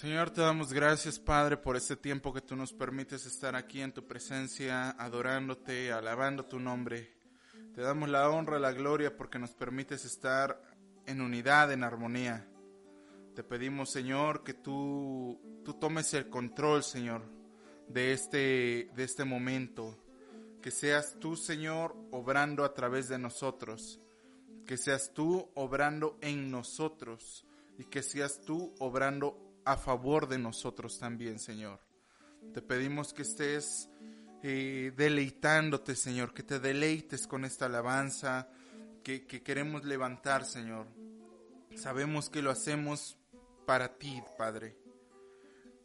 Señor, te damos gracias, Padre, por este tiempo que tú nos permites estar aquí en tu presencia, adorándote, alabando tu nombre. Te damos la honra, la gloria, porque nos permites estar en unidad, en armonía. Te pedimos, Señor, que tú, tú tomes el control, Señor, de este, de este momento. Que seas tú, Señor, obrando a través de nosotros. Que seas tú obrando en nosotros. Y que seas tú obrando a favor de nosotros también, Señor. Te pedimos que estés eh, deleitándote, Señor, que te deleites con esta alabanza que, que queremos levantar, Señor. Sabemos que lo hacemos para ti, Padre.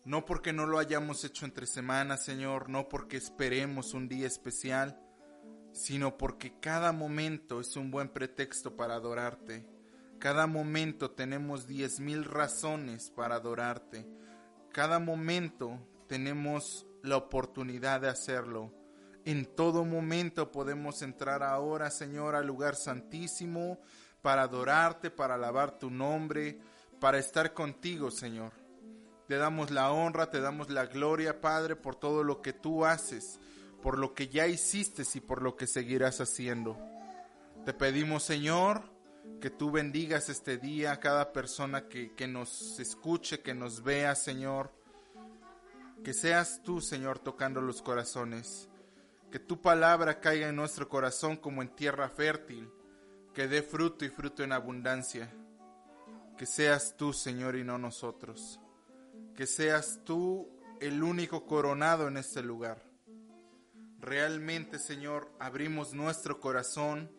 No porque no lo hayamos hecho entre semanas, Señor, no porque esperemos un día especial, sino porque cada momento es un buen pretexto para adorarte cada momento tenemos diez mil razones para adorarte. Cada momento tenemos la oportunidad de hacerlo. En todo momento podemos entrar ahora, Señor, al lugar santísimo para adorarte, para alabar tu nombre, para estar contigo, Señor. Te damos la honra, te damos la gloria, Padre, por todo lo que tú haces, por lo que ya hiciste y por lo que seguirás haciendo. Te pedimos, Señor, que tú bendigas este día a cada persona que, que nos escuche, que nos vea, Señor. Que seas tú, Señor, tocando los corazones. Que tu palabra caiga en nuestro corazón como en tierra fértil, que dé fruto y fruto en abundancia. Que seas tú, Señor, y no nosotros. Que seas tú el único coronado en este lugar. Realmente, Señor, abrimos nuestro corazón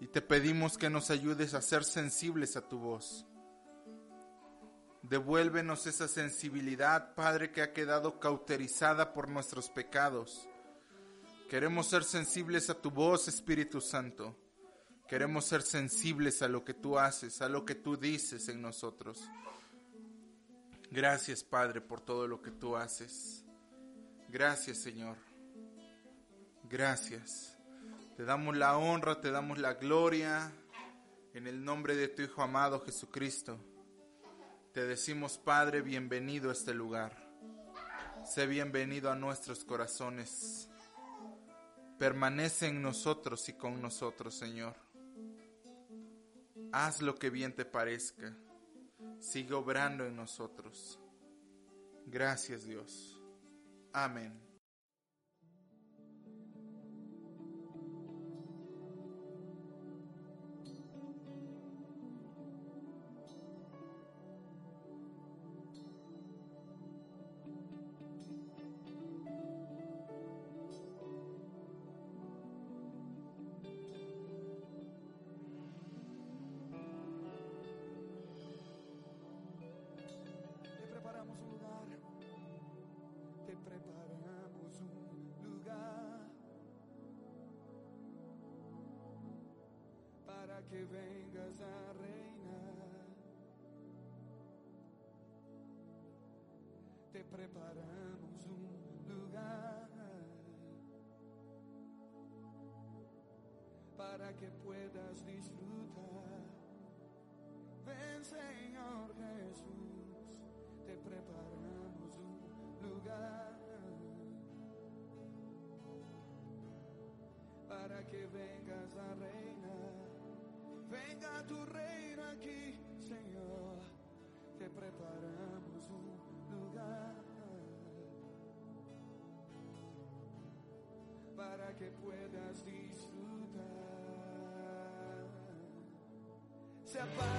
y te pedimos que nos ayudes a ser sensibles a tu voz. Devuélvenos esa sensibilidad, Padre, que ha quedado cauterizada por nuestros pecados. Queremos ser sensibles a tu voz, Espíritu Santo. Queremos ser sensibles a lo que tú haces, a lo que tú dices en nosotros. Gracias, Padre, por todo lo que tú haces. Gracias, Señor. Gracias. Te damos la honra, te damos la gloria en el nombre de tu Hijo amado Jesucristo. Te decimos, Padre, bienvenido a este lugar. Sé bienvenido a nuestros corazones. Permanece en nosotros y con nosotros, Señor. Haz lo que bien te parezca. Sigue obrando en nosotros. Gracias, Dios. Amén. Que vengas a reinar. Venga tu reino aquí, Señor. Te preparamos un lugar para que puedas disfrutar. Se apagan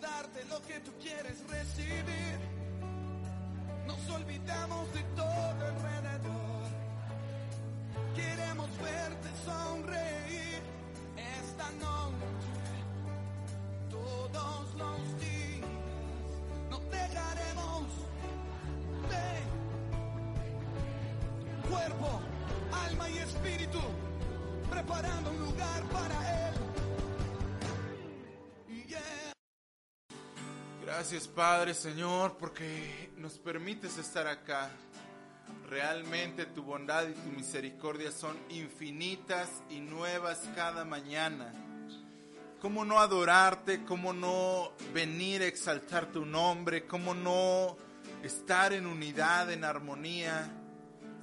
darte lo que tú quieres recibir. Nos olvidamos de todo alrededor. Queremos verte sonreír esta noche, todos los días. No dejaremos de cuerpo, alma y espíritu, preparando un lugar para Él. Gracias Padre Señor porque nos permites estar acá. Realmente tu bondad y tu misericordia son infinitas y nuevas cada mañana. ¿Cómo no adorarte? ¿Cómo no venir a exaltar tu nombre? ¿Cómo no estar en unidad, en armonía?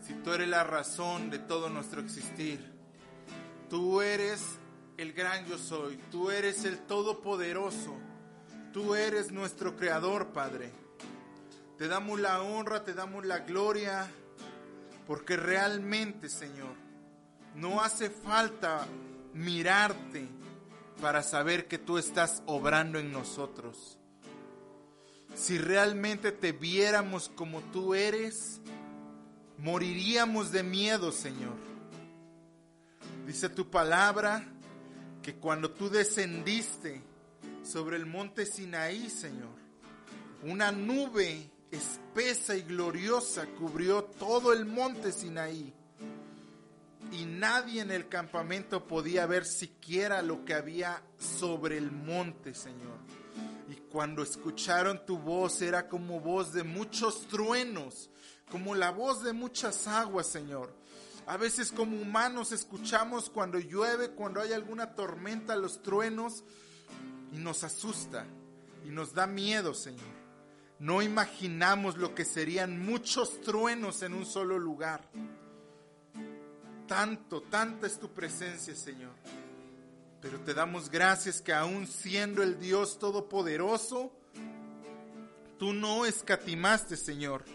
Si tú eres la razón de todo nuestro existir. Tú eres el gran yo soy. Tú eres el todopoderoso. Tú eres nuestro creador, Padre. Te damos la honra, te damos la gloria, porque realmente, Señor, no hace falta mirarte para saber que tú estás obrando en nosotros. Si realmente te viéramos como tú eres, moriríamos de miedo, Señor. Dice tu palabra que cuando tú descendiste sobre el monte Sinaí, Señor, una nube espesa y gloriosa cubrió todo el monte Sinaí. Y nadie en el campamento podía ver siquiera lo que había sobre el monte, Señor. Y cuando escucharon tu voz era como voz de muchos truenos, como la voz de muchas aguas, Señor. A veces como humanos escuchamos cuando llueve, cuando hay alguna tormenta, los truenos, y nos asusta y nos da miedo, Señor. No imaginamos lo que serían muchos truenos en un solo lugar. Tanto, tanta es tu presencia, Señor. Pero te damos gracias que aún siendo el Dios Todopoderoso, tú no escatimaste, Señor,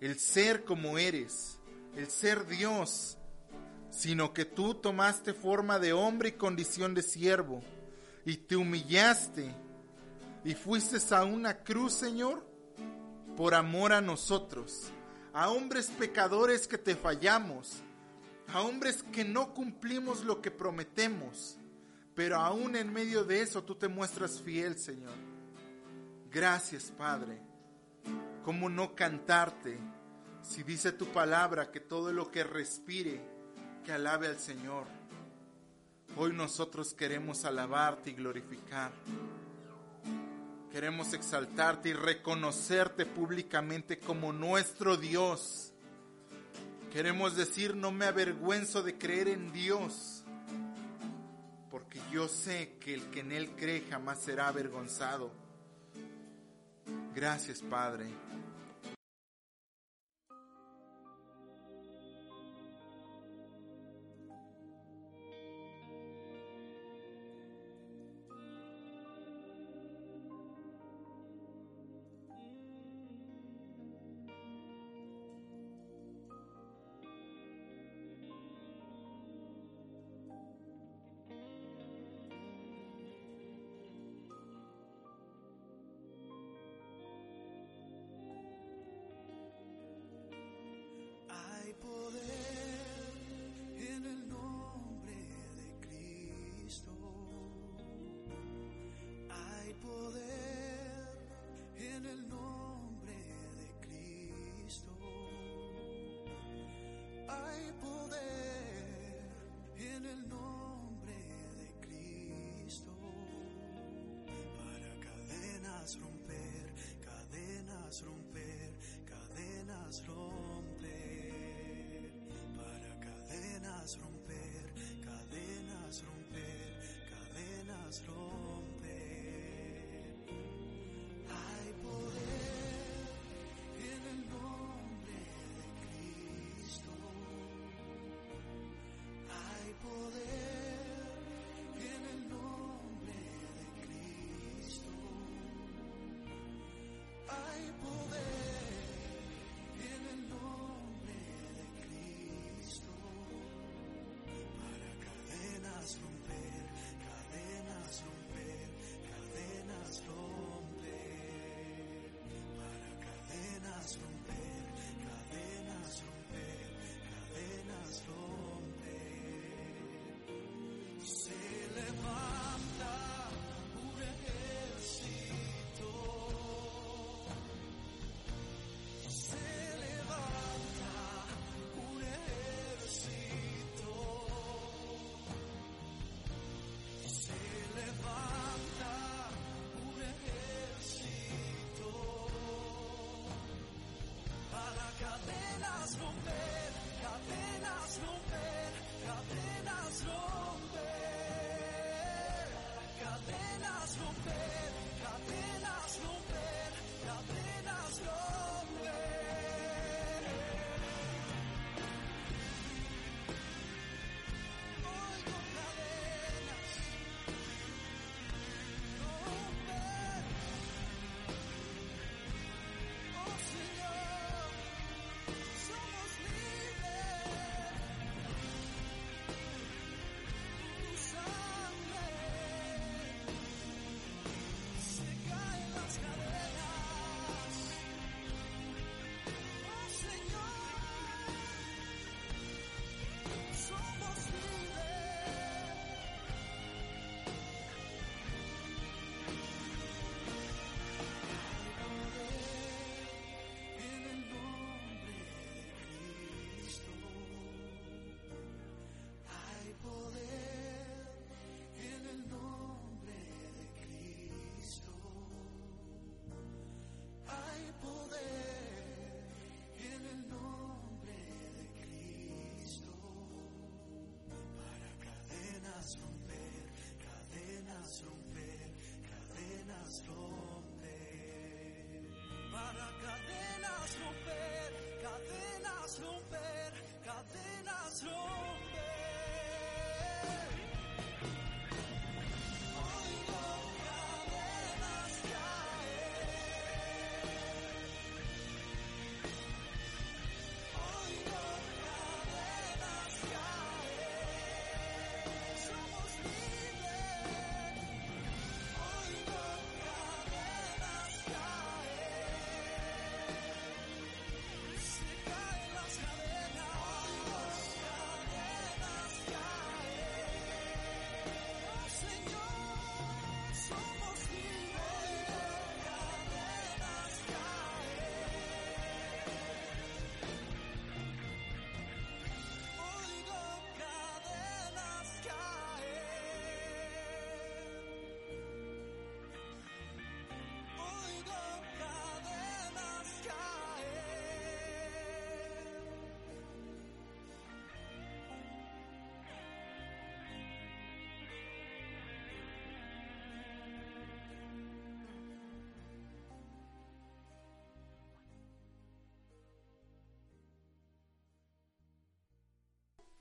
el ser como eres, el ser Dios, sino que tú tomaste forma de hombre y condición de siervo, y te humillaste, y fuiste a una cruz, Señor, por amor a nosotros, a hombres pecadores que te fallamos, a hombres que no cumplimos lo que prometemos, pero aún en medio de eso tú te muestras fiel, Señor. Gracias, Padre. ¿Cómo no cantarte si dice tu palabra que todo lo que respire, que alabe al Señor? Hoy nosotros queremos alabarte y glorificar. Queremos exaltarte y reconocerte públicamente como nuestro Dios. Queremos decir, no me avergüenzo de creer en Dios, porque yo sé que el que en Él cree jamás será avergonzado. Gracias, Padre.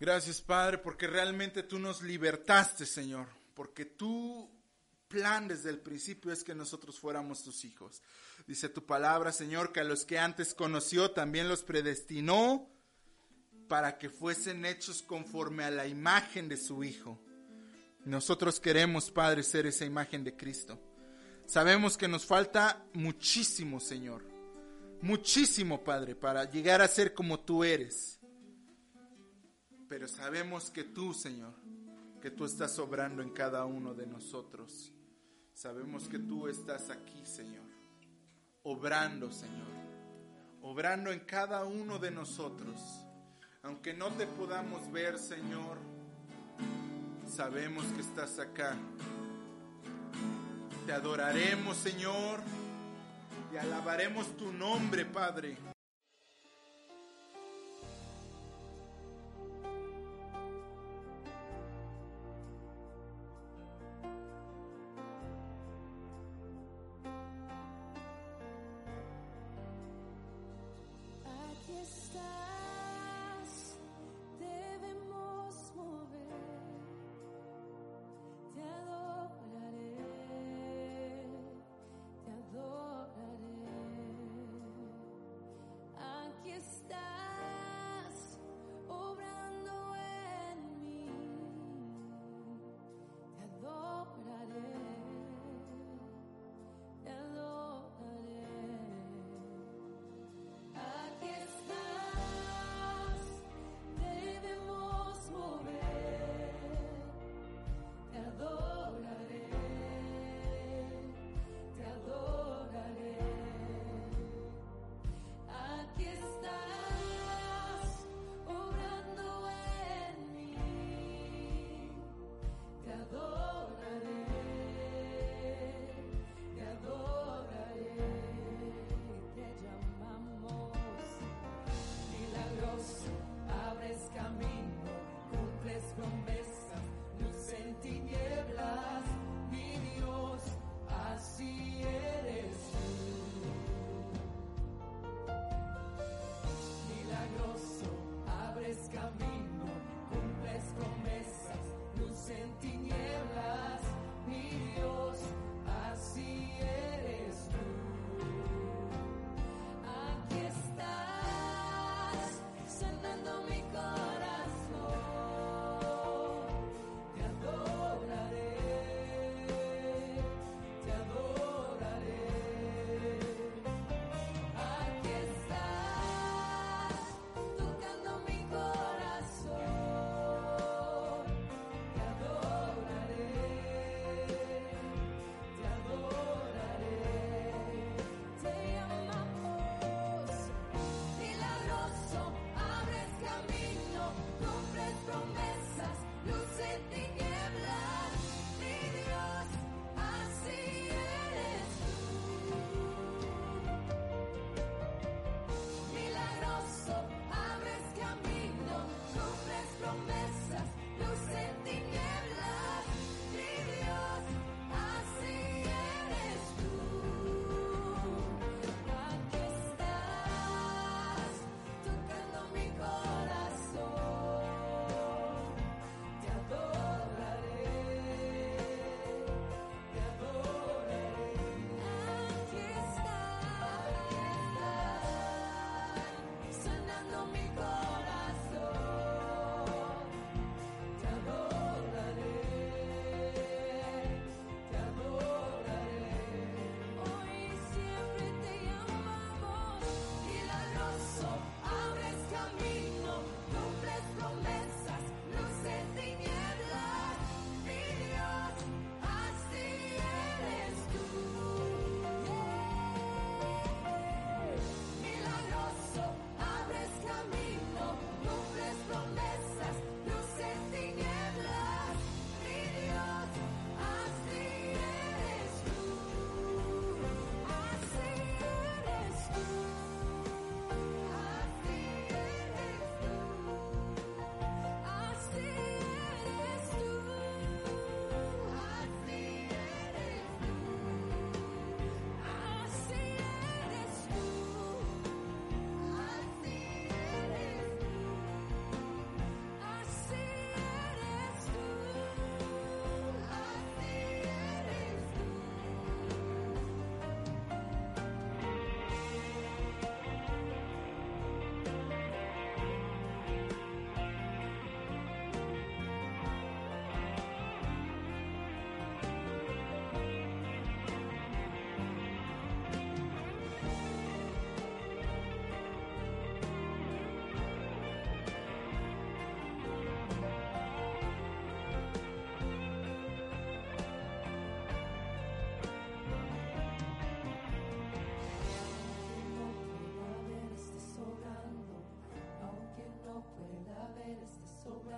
Gracias, Padre, porque realmente tú nos libertaste, Señor, porque tu plan desde el principio es que nosotros fuéramos tus hijos. Dice tu palabra, Señor, que a los que antes conoció también los predestinó para que fuesen hechos conforme a la imagen de su Hijo. Nosotros queremos, Padre, ser esa imagen de Cristo. Sabemos que nos falta muchísimo, Señor. Muchísimo, Padre, para llegar a ser como tú eres. Pero sabemos que tú, Señor, que tú estás obrando en cada uno de nosotros. Sabemos que tú estás aquí, Señor. Obrando, Señor. Obrando en cada uno de nosotros. Aunque no te podamos ver, Señor, sabemos que estás acá. Te adoraremos, Señor, y alabaremos tu nombre, Padre.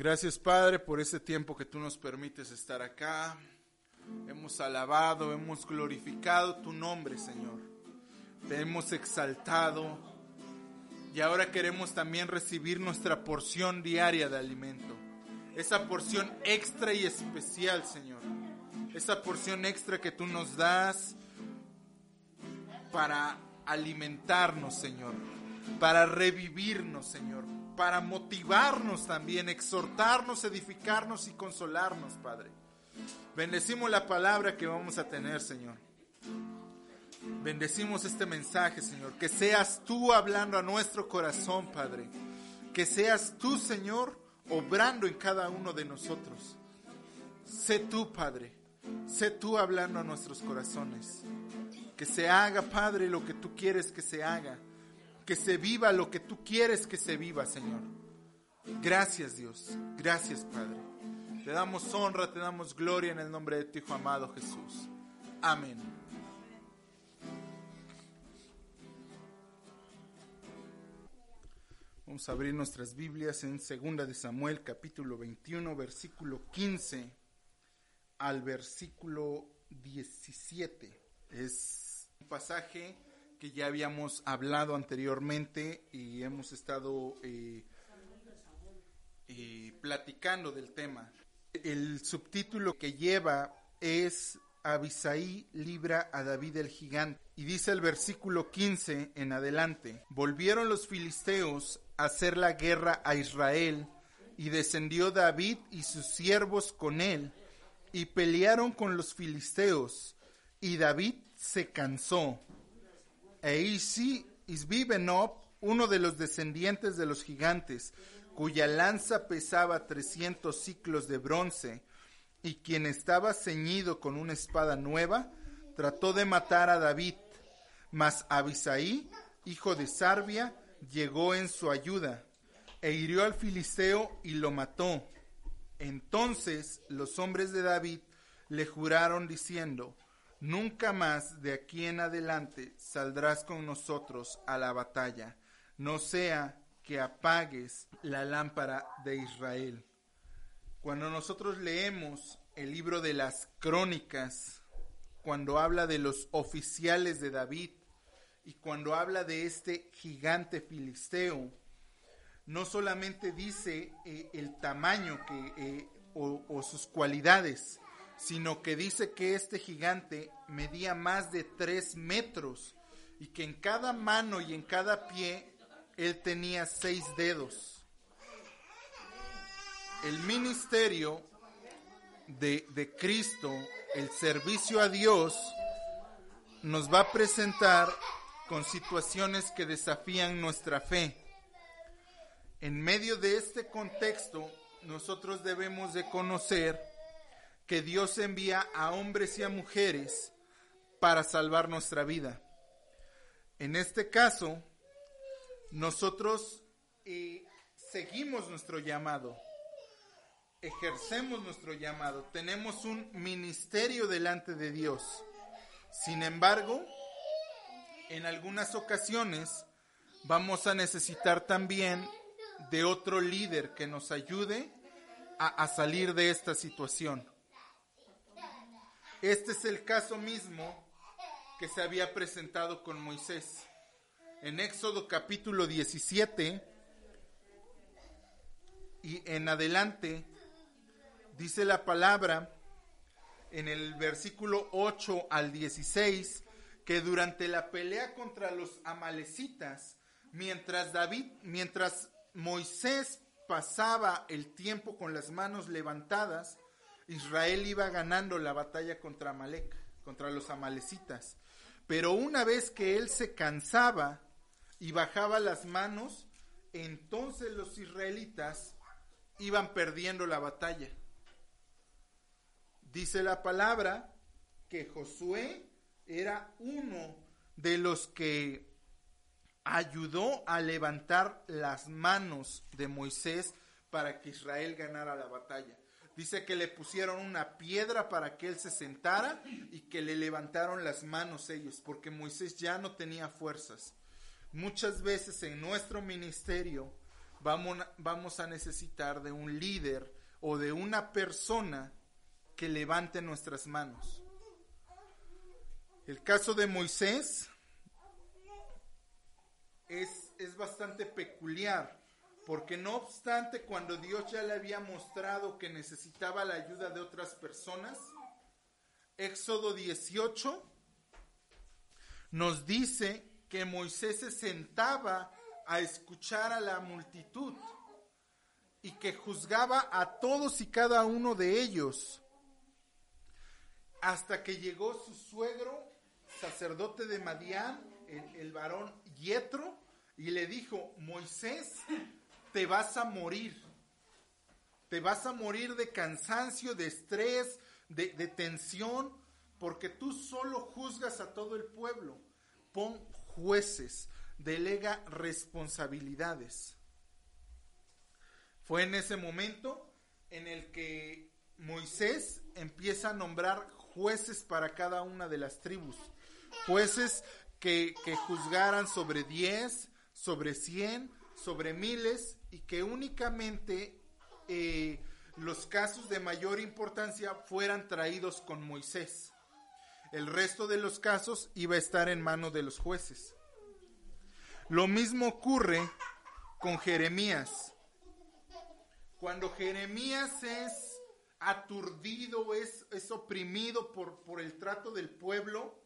Gracias Padre por ese tiempo que tú nos permites estar acá. Hemos alabado, hemos glorificado tu nombre, Señor. Te hemos exaltado. Y ahora queremos también recibir nuestra porción diaria de alimento. Esa porción extra y especial, Señor. Esa porción extra que tú nos das para alimentarnos, Señor. Para revivirnos, Señor. Para motivarnos también, exhortarnos, edificarnos y consolarnos, Padre. Bendecimos la palabra que vamos a tener, Señor. Bendecimos este mensaje, Señor. Que seas tú hablando a nuestro corazón, Padre. Que seas tú, Señor, obrando en cada uno de nosotros. Sé tú, Padre. Sé tú hablando a nuestros corazones. Que se haga, Padre, lo que tú quieres que se haga. Que se viva lo que tú quieres que se viva, Señor. Gracias, Dios. Gracias, Padre. Te damos honra, te damos gloria en el nombre de tu Hijo amado Jesús. Amén. Vamos a abrir nuestras Biblias en 2 de Samuel capítulo 21 versículo 15 al versículo 17. Es un pasaje que ya habíamos hablado anteriormente y hemos estado eh, eh, platicando del tema. El subtítulo que lleva es Abisaí libra a David el gigante. Y dice el versículo 15 en adelante, volvieron los filisteos a hacer la guerra a Israel, y descendió David y sus siervos con él, y pelearon con los filisteos, y David se cansó. E Isi, Isbibenob, uno de los descendientes de los gigantes, cuya lanza pesaba 300 ciclos de bronce, y quien estaba ceñido con una espada nueva, trató de matar a David, mas Abisaí, hijo de Sarbia, llegó en su ayuda, e hirió al filisteo y lo mató. Entonces los hombres de David le juraron diciendo, Nunca más de aquí en adelante saldrás con nosotros a la batalla, no sea que apagues la lámpara de Israel. Cuando nosotros leemos el libro de las crónicas, cuando habla de los oficiales de David y cuando habla de este gigante filisteo, no solamente dice eh, el tamaño que, eh, o, o sus cualidades, sino que dice que este gigante medía más de tres metros y que en cada mano y en cada pie él tenía seis dedos. El ministerio de, de Cristo, el servicio a Dios, nos va a presentar con situaciones que desafían nuestra fe. En medio de este contexto, nosotros debemos de conocer que Dios envía a hombres y a mujeres para salvar nuestra vida. En este caso, nosotros eh, seguimos nuestro llamado, ejercemos nuestro llamado, tenemos un ministerio delante de Dios. Sin embargo, en algunas ocasiones vamos a necesitar también de otro líder que nos ayude a, a salir de esta situación. Este es el caso mismo que se había presentado con Moisés. En Éxodo capítulo 17 y en adelante dice la palabra en el versículo 8 al 16 que durante la pelea contra los amalecitas, mientras David, mientras Moisés pasaba el tiempo con las manos levantadas, Israel iba ganando la batalla contra Amalek, contra los amalecitas. Pero una vez que él se cansaba y bajaba las manos, entonces los israelitas iban perdiendo la batalla. Dice la palabra que Josué era uno de los que ayudó a levantar las manos de Moisés para que Israel ganara la batalla. Dice que le pusieron una piedra para que él se sentara y que le levantaron las manos ellos, porque Moisés ya no tenía fuerzas. Muchas veces en nuestro ministerio vamos, a necesitar de un líder o de una persona que levante nuestras manos. El caso de Moisés es, es bastante peculiar, porque no obstante cuando Dios ya le había mostrado que necesitaba la ayuda de otras personas, Éxodo 18 nos dice que Moisés se sentaba a escuchar a la multitud y que juzgaba a todos y cada uno de ellos hasta que llegó su suegro, sacerdote de Madián, el, el varón Yetro, y le dijo, Moisés, te vas a morir. Te vas a morir de cansancio, de estrés, de, tensión, porque tú solo juzgas a todo el pueblo. Pon jueces, delega responsabilidades. Fue en ese momento en el que Moisés empieza a nombrar jueces para cada una de las tribus. Jueces que, que juzgaran sobre 10, sobre 100, sobre miles y que únicamente eh, los casos de mayor importancia fueran traídos con Moisés. El resto de los casos iba a estar en manos de los jueces. Lo mismo ocurre con Jeremías. Cuando Jeremías es aturdido, es, es oprimido por, por el trato del pueblo,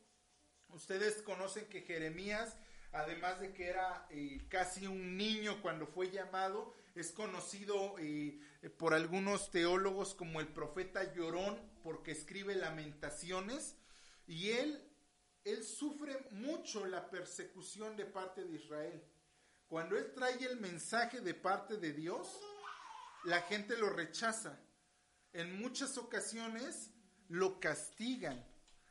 ustedes conocen que Jeremías, además de que era eh, casi un niño cuando fue llamado, es conocido eh, por algunos teólogos como el profeta llorón, porque escribe lamentaciones, y él, él sufre mucho la persecución de parte de Israel. Cuando él trae el mensaje de parte de Dios, la gente lo rechaza. En muchas ocasiones lo castigan,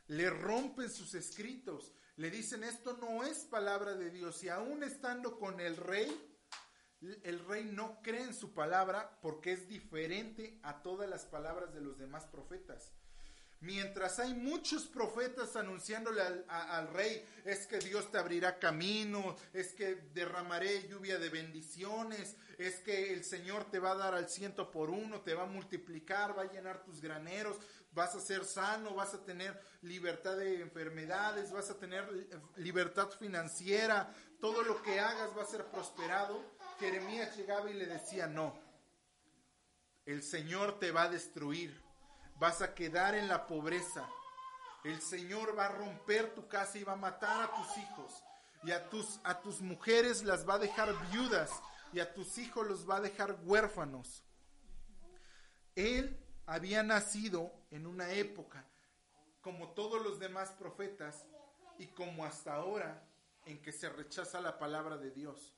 le rompen sus escritos, le dicen esto no es palabra de Dios y aún estando con el rey, el rey no cree en su palabra porque es diferente a todas las palabras de los demás profetas. Mientras hay muchos profetas anunciándole al, al rey, es que Dios te abrirá camino, es que derramaré lluvia de bendiciones, es que el Señor te va a dar al ciento por uno, te va a multiplicar, va a llenar tus graneros, vas a ser sano, vas a tener libertad de enfermedades, vas a tener li- libertad financiera, todo lo que hagas va a ser prosperado. Jeremías llegaba y le decía, no, el Señor te va a destruir, vas a quedar en la pobreza, el Señor va a romper tu casa y va a matar a tus hijos, y a tus, a tus mujeres las va a dejar viudas, y a tus hijos los va a dejar huérfanos. Él había nacido en una época, como todos los demás profetas, y como hasta ahora, en que se rechaza la palabra de Dios.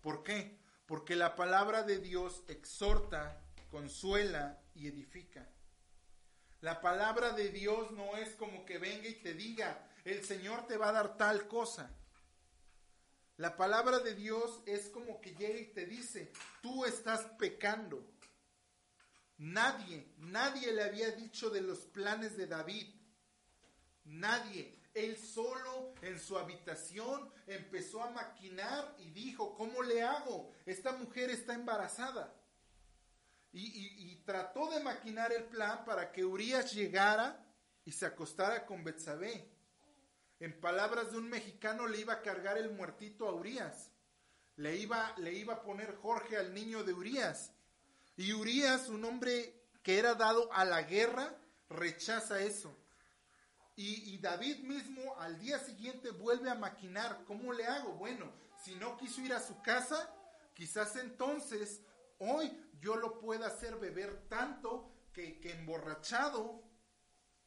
¿Por qué? Porque la palabra de Dios exhorta, consuela y edifica. La palabra de Dios no es como que venga y te diga, el Señor te va a dar tal cosa. La palabra de Dios es como que llega y te dice, tú estás pecando. Nadie, nadie le había dicho de los planes de David. Nadie. Él solo en su habitación empezó a maquinar y dijo, ¿cómo le hago? Esta mujer está embarazada. Y, trató de maquinar el plan para que Urias llegara y se acostara con Betsabé. En palabras de un mexicano, le iba a cargar el muertito a Urias. Le iba, le iba a poner Jorge al niño de Urias. Y Urias, un hombre que era dado a la guerra, rechaza eso. Y, David mismo al día siguiente vuelve a maquinar, ¿cómo le hago? Bueno, si no quiso ir a su casa, quizás entonces hoy yo lo pueda hacer beber tanto que, emborrachado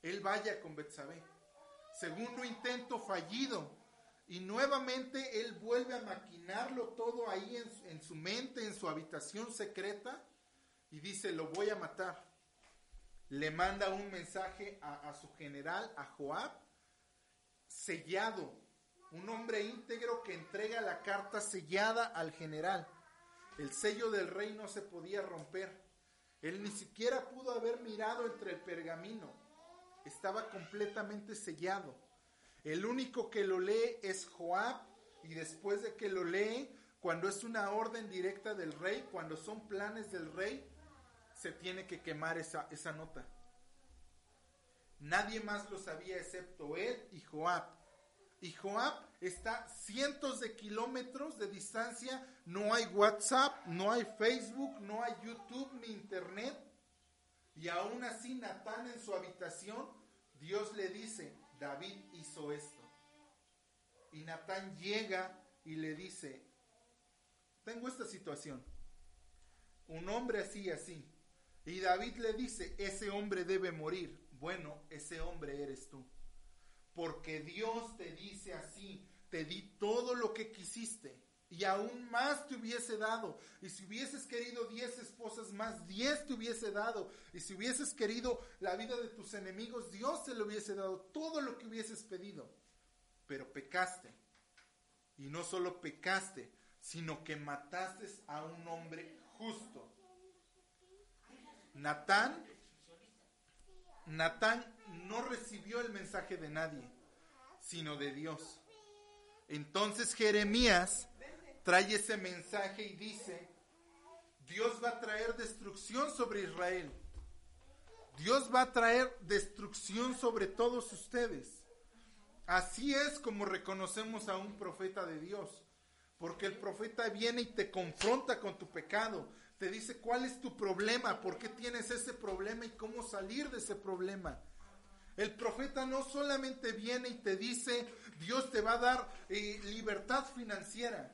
él vaya con Betsabé. Segundo intento fallido. Y nuevamente él vuelve a maquinarlo todo ahí en su mente, en su habitación secreta, y dice, lo voy a matar. Le manda un mensaje a, a su general, a Joab, sellado. Un hombre íntegro que entrega la carta sellada al general. El sello del rey no se podía romper. Él ni siquiera pudo haber mirado entre el pergamino. Estaba completamente sellado. El único que lo lee es Joab y después de que lo lee, cuando es una orden directa del rey, cuando son planes del rey, se tiene que quemar esa, esa nota. Nadie más lo sabía excepto él y Joab. Y Joab está cientos de kilómetros de distancia, no hay WhatsApp, no hay Facebook, no hay YouTube ni Internet. Y aún así Natán en su habitación, Dios le dice, David hizo esto. Y Natán llega y le dice, tengo esta situación. Un hombre así y así. Y David le dice, ese hombre debe morir. Bueno, ese hombre eres tú. Porque Dios te dice así, te di todo lo que quisiste y aún más te hubiese dado. Y si hubieses querido diez esposas más, diez te hubiese dado. Y si hubieses querido la vida de tus enemigos, Dios te lo hubiese dado todo lo que hubieses pedido. Pero pecaste. Y no solo pecaste, sino que mataste a un hombre justo. Natán Natán no recibió el mensaje de nadie, sino de Dios. Entonces Jeremías trae ese mensaje y dice, Dios va a traer destrucción sobre Israel. Dios va a traer destrucción sobre todos ustedes. Así es como reconocemos a un profeta de Dios. Porque el profeta viene y te confronta con tu pecado. Te dice cuál es tu problema, por qué tienes ese problema y cómo salir de ese problema. El profeta no solamente viene y te dice, Dios te va a dar eh, libertad financiera.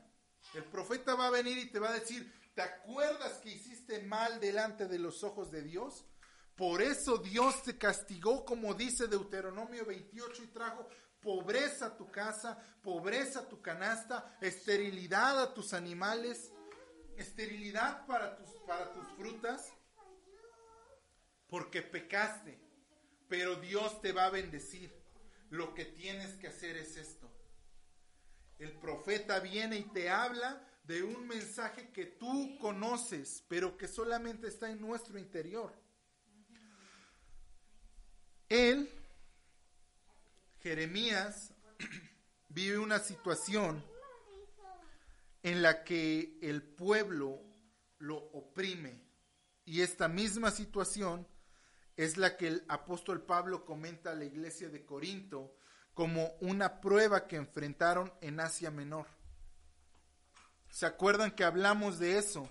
El profeta va a venir y te va a decir, ¿te acuerdas que hiciste mal delante de los ojos de Dios? Por eso Dios te castigó, como dice Deuteronomio 28, y trajo pobreza a tu casa, pobreza a tu canasta, esterilidad a tus animales, esterilidad para tus, para tus frutas, porque pecaste, pero Dios te va a bendecir. Lo que tienes que hacer es esto. El profeta viene y te habla de un mensaje que tú conoces, pero que solamente está en nuestro interior. Él, Jeremías, vive una situación en la que el pueblo lo oprime. Y esta misma situación es la que el apóstol Pablo comenta a la iglesia de Corinto como una prueba que enfrentaron en Asia Menor. ¿Se acuerdan que hablamos de eso?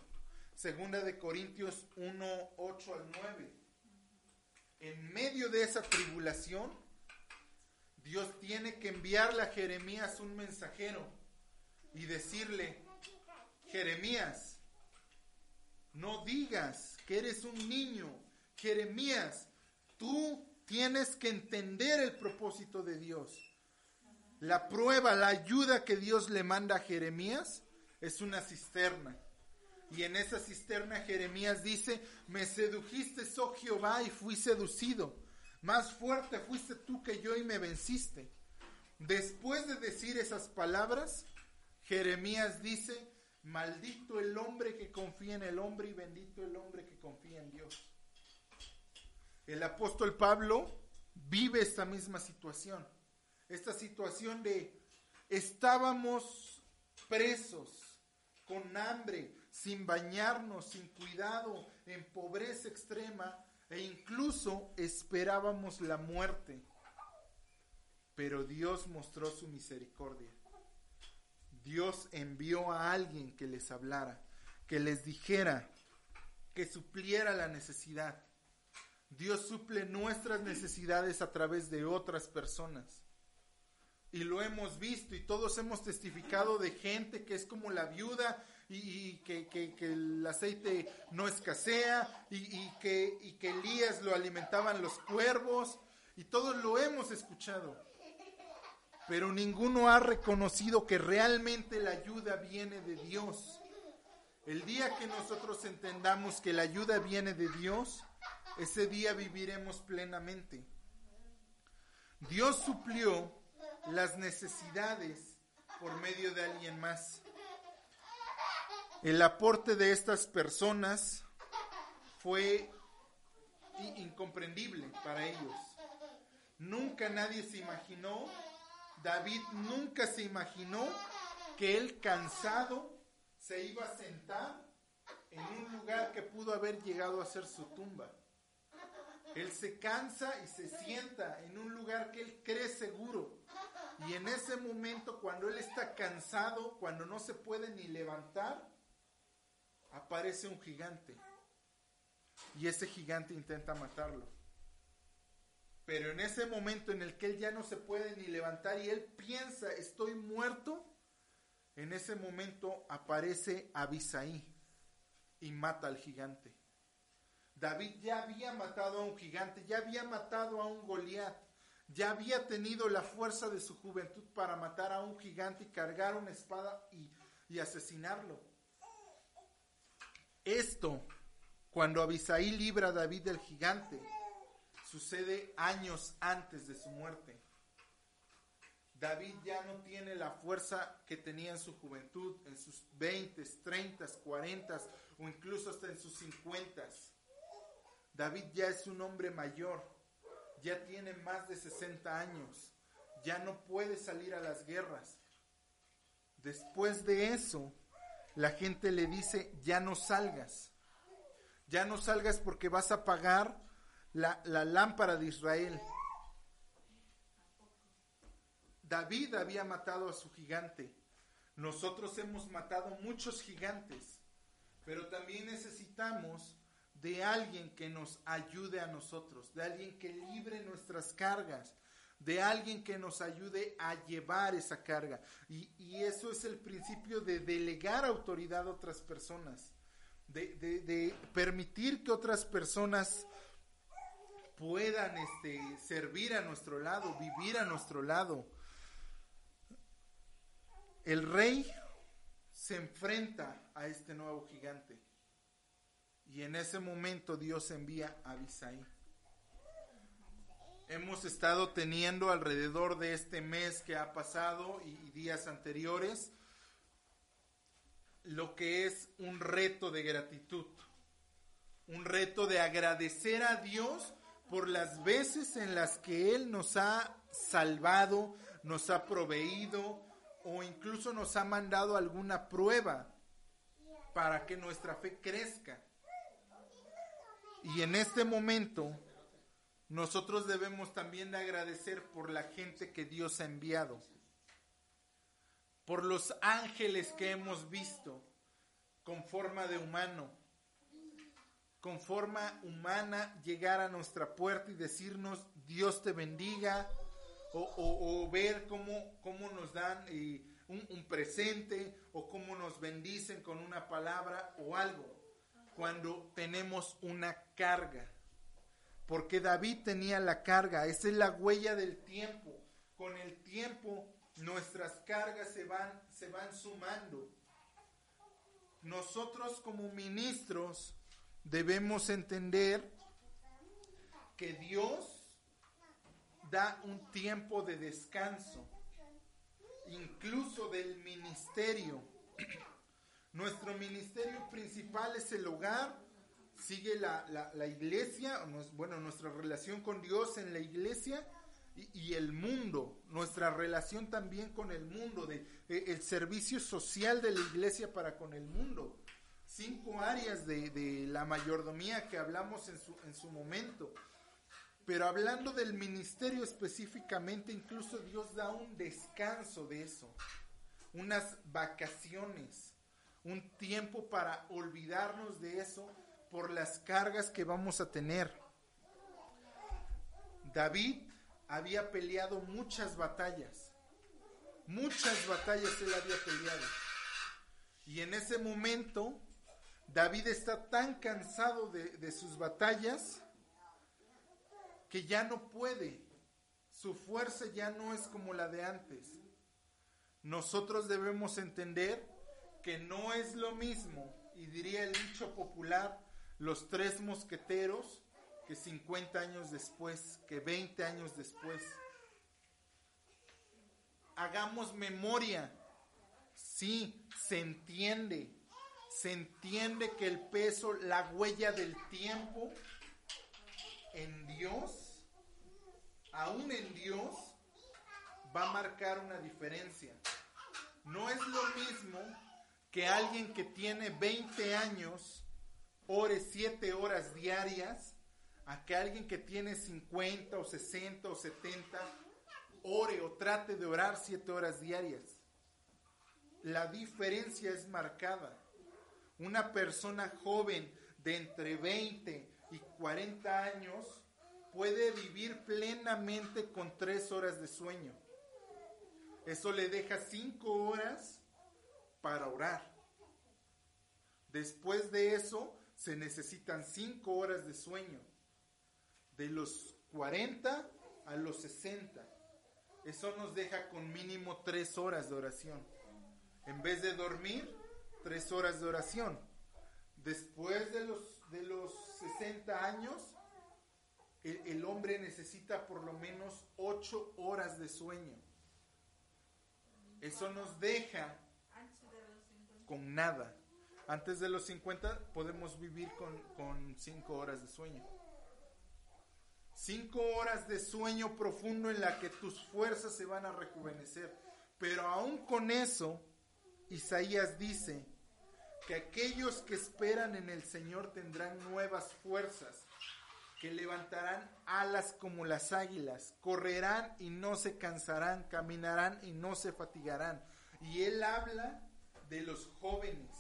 Segunda de Corintios 1, 8 al 9. En medio de esa tribulación, Dios tiene que enviarle a Jeremías un mensajero y decirle, Jeremías, no digas que eres un niño. Jeremías, tú tienes que entender el propósito de Dios. La prueba, la ayuda que Dios le manda a Jeremías es una cisterna. Y en esa cisterna Jeremías dice, me sedujiste, oh Jehová, y fui seducido. Más fuerte fuiste tú que yo y me venciste. Después de decir esas palabras, Jeremías dice, maldito el hombre que confía en el hombre y bendito el hombre que confía en Dios. El apóstol Pablo vive esta misma situación. Esta situación de estábamos presos, con hambre, sin bañarnos, sin cuidado, en pobreza extrema e incluso esperábamos la muerte. Pero Dios mostró su misericordia. Dios envió a alguien que les hablara, que les dijera, que supliera la necesidad. Dios suple nuestras necesidades a través de otras personas. Y lo hemos visto y todos hemos testificado de gente que es como la viuda y, que, el aceite no escasea y que Elías lo alimentaban los cuervos y todos lo hemos escuchado. Pero ninguno ha reconocido que realmente la ayuda viene de Dios. El día que nosotros entendamos que la ayuda viene de Dios, ese día viviremos plenamente. Dios suplió las necesidades por medio de alguien más. El aporte de estas personas fue incomprendible para ellos. Nunca nadie se imaginó, David nunca se imaginó que él cansado se iba a sentar en un lugar que pudo haber llegado a ser su tumba. Él se cansa y se sienta en un lugar que él cree seguro. Y en ese momento, cuando él está cansado, cuando no se puede ni levantar, aparece un gigante. Y ese gigante intenta matarlo. Pero en ese momento en el que él ya no se puede ni levantar y él piensa, estoy muerto, en ese momento aparece Abisaí y mata al gigante. David ya había matado a un gigante, ya había matado a un Goliat, ya había tenido la fuerza de su juventud para matar a un gigante y cargar una espada y, asesinarlo. Esto, cuando Abisaí libra a David del gigante, sucede años antes de su muerte. David ya no tiene la fuerza que tenía en su juventud, en sus 20, 30, 40 o incluso hasta en sus 50. David ya es un hombre mayor, ya tiene más de 60 años, ya no puede salir a las guerras. Después de eso, la gente le dice, ya no salgas, ya no salgas porque vas a pagar la, la lámpara de Israel. David había matado a su gigante. Nosotros hemos matado muchos gigantes, pero también necesitamos de alguien que nos ayude a nosotros, de alguien que libre nuestras cargas, de alguien que nos ayude a llevar esa carga. Y, y eso es el principio de delegar autoridad a otras personas, de, de- de permitir que otras personas puedan este, servir a nuestro lado, vivir a nuestro lado. El rey se enfrenta a este nuevo gigante. Y en ese momento Dios envía a Abisaí. Hemos estado teniendo alrededor de este mes que ha pasado y días anteriores lo que es un reto de gratitud. Un reto de agradecer a Dios por las veces en las que Él nos ha salvado, nos ha proveído o incluso nos ha mandado alguna prueba para que nuestra fe crezca. Y en este momento nosotros debemos también de agradecer por la gente que Dios ha enviado, por los ángeles que hemos visto con forma de humano, con forma humana llegar a nuestra puerta y decirnos Dios te bendiga, o, ver cómo, cómo nos dan eh, un, un presente, o cómo nos bendicen con una palabra o algo, cuando tenemos una carga. Porque David tenía la carga, esa es la huella del tiempo. Con el tiempo nuestras cargas se van, se van sumando nosotros como ministros debemos entender que Dios da un tiempo de descanso, incluso del ministerio. Nuestro ministerio principal es el hogar, sigue la, la- la iglesia, bueno, nuestra relación con Dios en la iglesia y, y el mundo, nuestra relación también con el mundo, de, eh, el servicio social de la iglesia para con el mundo. Cinco áreas de, de la mayordomía que hablamos en su, en su momento. Pero hablando del ministerio específicamente, incluso Dios da un descanso de eso, unas vacaciones, un tiempo para olvidarnos de eso por las cargas que vamos a tener. David había peleado muchas batallas, muchas batallas él había peleado. Y en ese momento, David está tan cansado de, sus batallas que ya no puede. Su fuerza ya no es como la de antes. Nosotros debemos entender que no es lo mismo, y diría el dicho popular, los tres mosqueteros que 50 años después, que 20 años después. Hagamos memoria. Sí, se entiende. Se entiende que el peso, la huella del tiempo en Dios, aún en Dios, va a marcar una diferencia. No es lo mismo que alguien que tiene 20 años ore 7 horas diarias a que alguien que tiene 50 o 60 o 70 ore o trate de orar 7 horas diarias. La diferencia es marcada. Una persona joven de entre 20 y 40 años puede vivir plenamente con 3 horas de sueño. Eso le deja 5 horas para orar. Después de eso se necesitan 5 horas de sueño. De los 40 a los 60. Eso nos deja con mínimo 3 horas de oración. En vez de dormir, 3 horas de oración. Después de los, de los 60 años, el, hombre necesita por lo menos 8 horas de sueño. Eso nos deja con nada. Antes de los 50 podemos vivir con 5 horas de sueño. 5 horas de sueño profundo en la que tus fuerzas se van a rejuvenecer. Pero aún con eso, Isaías dice que aquellos que esperan en el Señor tendrán nuevas fuerzas, que levantarán alas como las águilas, correrán y no se cansarán, caminarán y no se fatigarán. Y él habla de los jóvenes.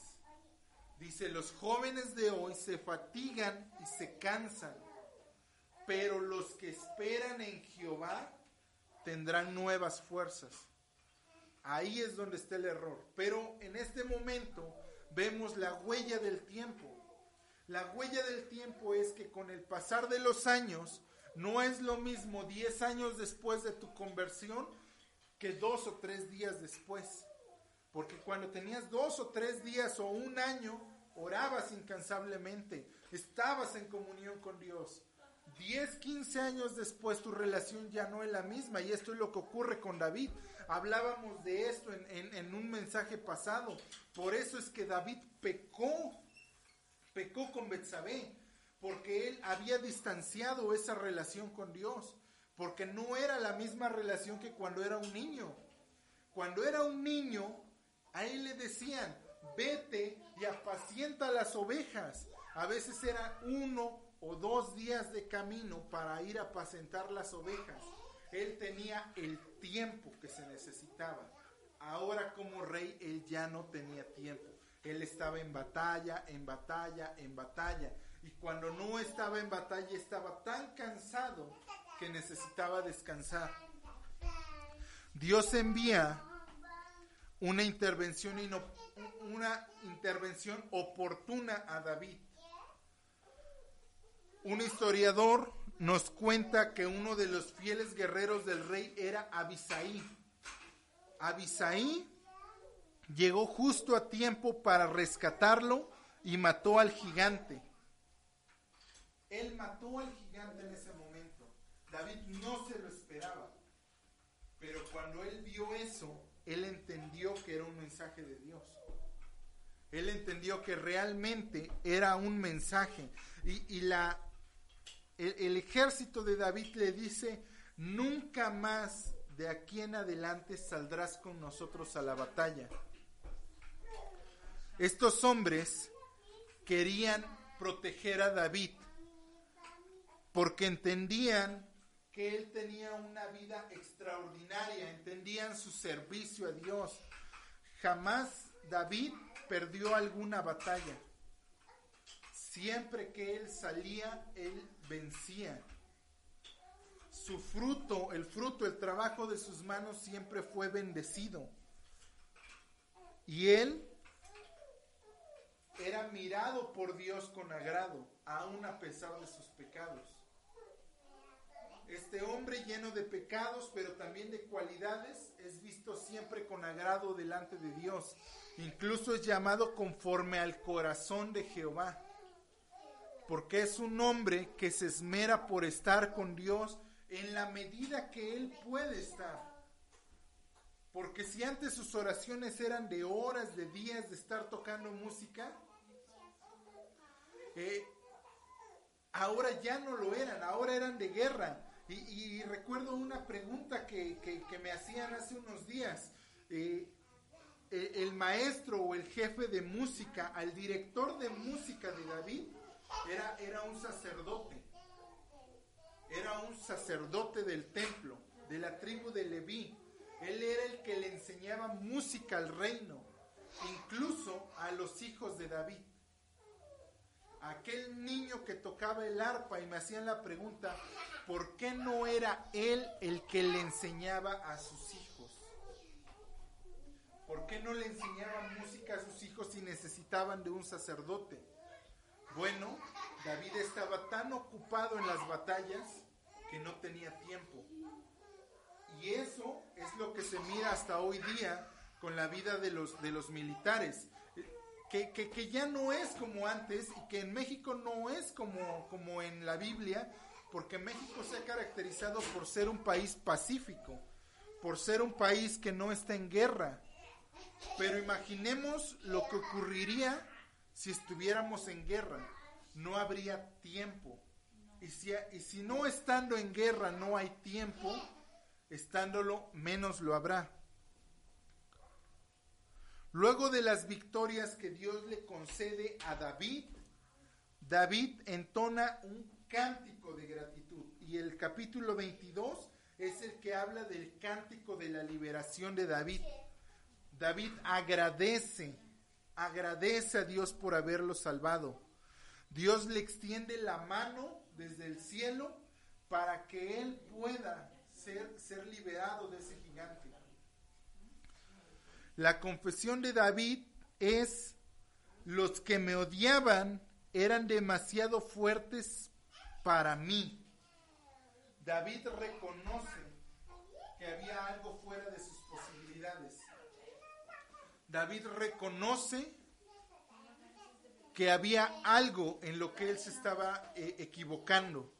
Dice, los jóvenes de hoy se fatigan y se cansan, pero los que esperan en Jehová tendrán nuevas fuerzas. Ahí es donde está el error. Pero en este la huella del tiempo. La huella del tiempo es que con el pasar de los años, no es lo mismo 10 años después de tu conversión que dos o tres días después. Porque cuando tenías dos o tres días o un año, orabas incansablemente, estabas en comunión con Dios. 10, 15 años después tu relación ya no es la misma y esto es lo que ocurre con David. Hablábamos de esto en, un mensaje pasado. Por eso es que David pecó, pecó con Betsabé, porque él, había distanciado esa relación con Dios, porque no era la misma relación que cuando era un niño. Cuando era un niño, a él le decían, vete y apacienta las ovejas. A veces era uno o dos días de camino para ir a apacentar las ovejas. Él tenía el tiempo que se necesitaba. Ahora como rey, él ya no tenía tiempo. Él estaba en batalla, en batalla, en batalla. Y cuando no estaba en batalla, estaba tan cansado que necesitaba descansar. Dios envía una intervención, una intervención oportuna a David. Un historiador nos cuenta que uno de los fieles guerreros del rey era Abisaí. Abisaí llegó justo a tiempo para rescatarlo y mató al gigante. Él mató al gigante en ese momento. David no se lo esperaba. Pero cuando él vio eso, él entendió que era un mensaje de Dios. Él entendió que realmente era un mensaje. Y, y la, el, ejército de David le dice, nunca más de aquí en adelante saldrás con nosotros a la batalla. Estos hombres querían proteger a David porque entendían que él tenía una vida extraordinaria, entendían su servicio a Dios. Jamás David perdió alguna batalla. Siempre que él salía, él vencía. Su fruto, el fruto, el trabajo de sus manos siempre fue bendecido. Y él era mirado por Dios con agrado, aun a pesar de sus pecados. Este hombre lleno de pecados, pero también de cualidades, es visto siempre con agrado delante de Dios. Incluso es llamado conforme al corazón de Jehová. Porque es un hombre que se esmera por estar con Dios en la medida que él puede estar. Porque si antes sus oraciones eran de horas, de días de estar tocando música, eh, ahora ya no lo eran, ahora eran de guerra. Y, recuerdo una pregunta que, que- que me hacían hace unos días. Eh, eh, el maestro o el jefe de música, al director de música de David, era, era un sacerdote. Era un sacerdote del templo, de la tribu de Leví. Él era el que le enseñaba música al reino, incluso a los hijos de David aquel niño que tocaba el arpa y me hacían la pregunta, ¿por qué no era él el que le enseñaba a sus hijos? ¿Por qué no le enseñaba música a sus hijos si necesitaban de un sacerdote? Bueno, David estaba tan ocupado en las batallas que no tenía tiempo. Y eso es lo que se mira hasta hoy día con la vida de los, de los militares. Que, que- que ya no es como antes y que en México no es como, como en la Biblia, porque México se ha caracterizado por ser un país pacífico, por ser un país que no está en guerra. Pero imaginemos lo que ocurriría si estuviéramos en guerra. No habría tiempo. Y si, y si no estando en guerra no hay tiempo, estándolo menos lo habrá. Luego de las victorias que Dios le concede a David, David entona un cántico de gratitud. Y el capítulo 22 es el que habla del cántico de la liberación de David. David agradece, agradece a Dios por haberlo salvado. Dios le extiende la mano desde el cielo para que él pueda ser, liberado de ese gigante. La confesión de David es, los que me odiaban eran demasiado fuertes para mí. David reconoce que había algo fuera de posibilidades. David reconoce que había algo en lo que él se estaba eh, equivocando,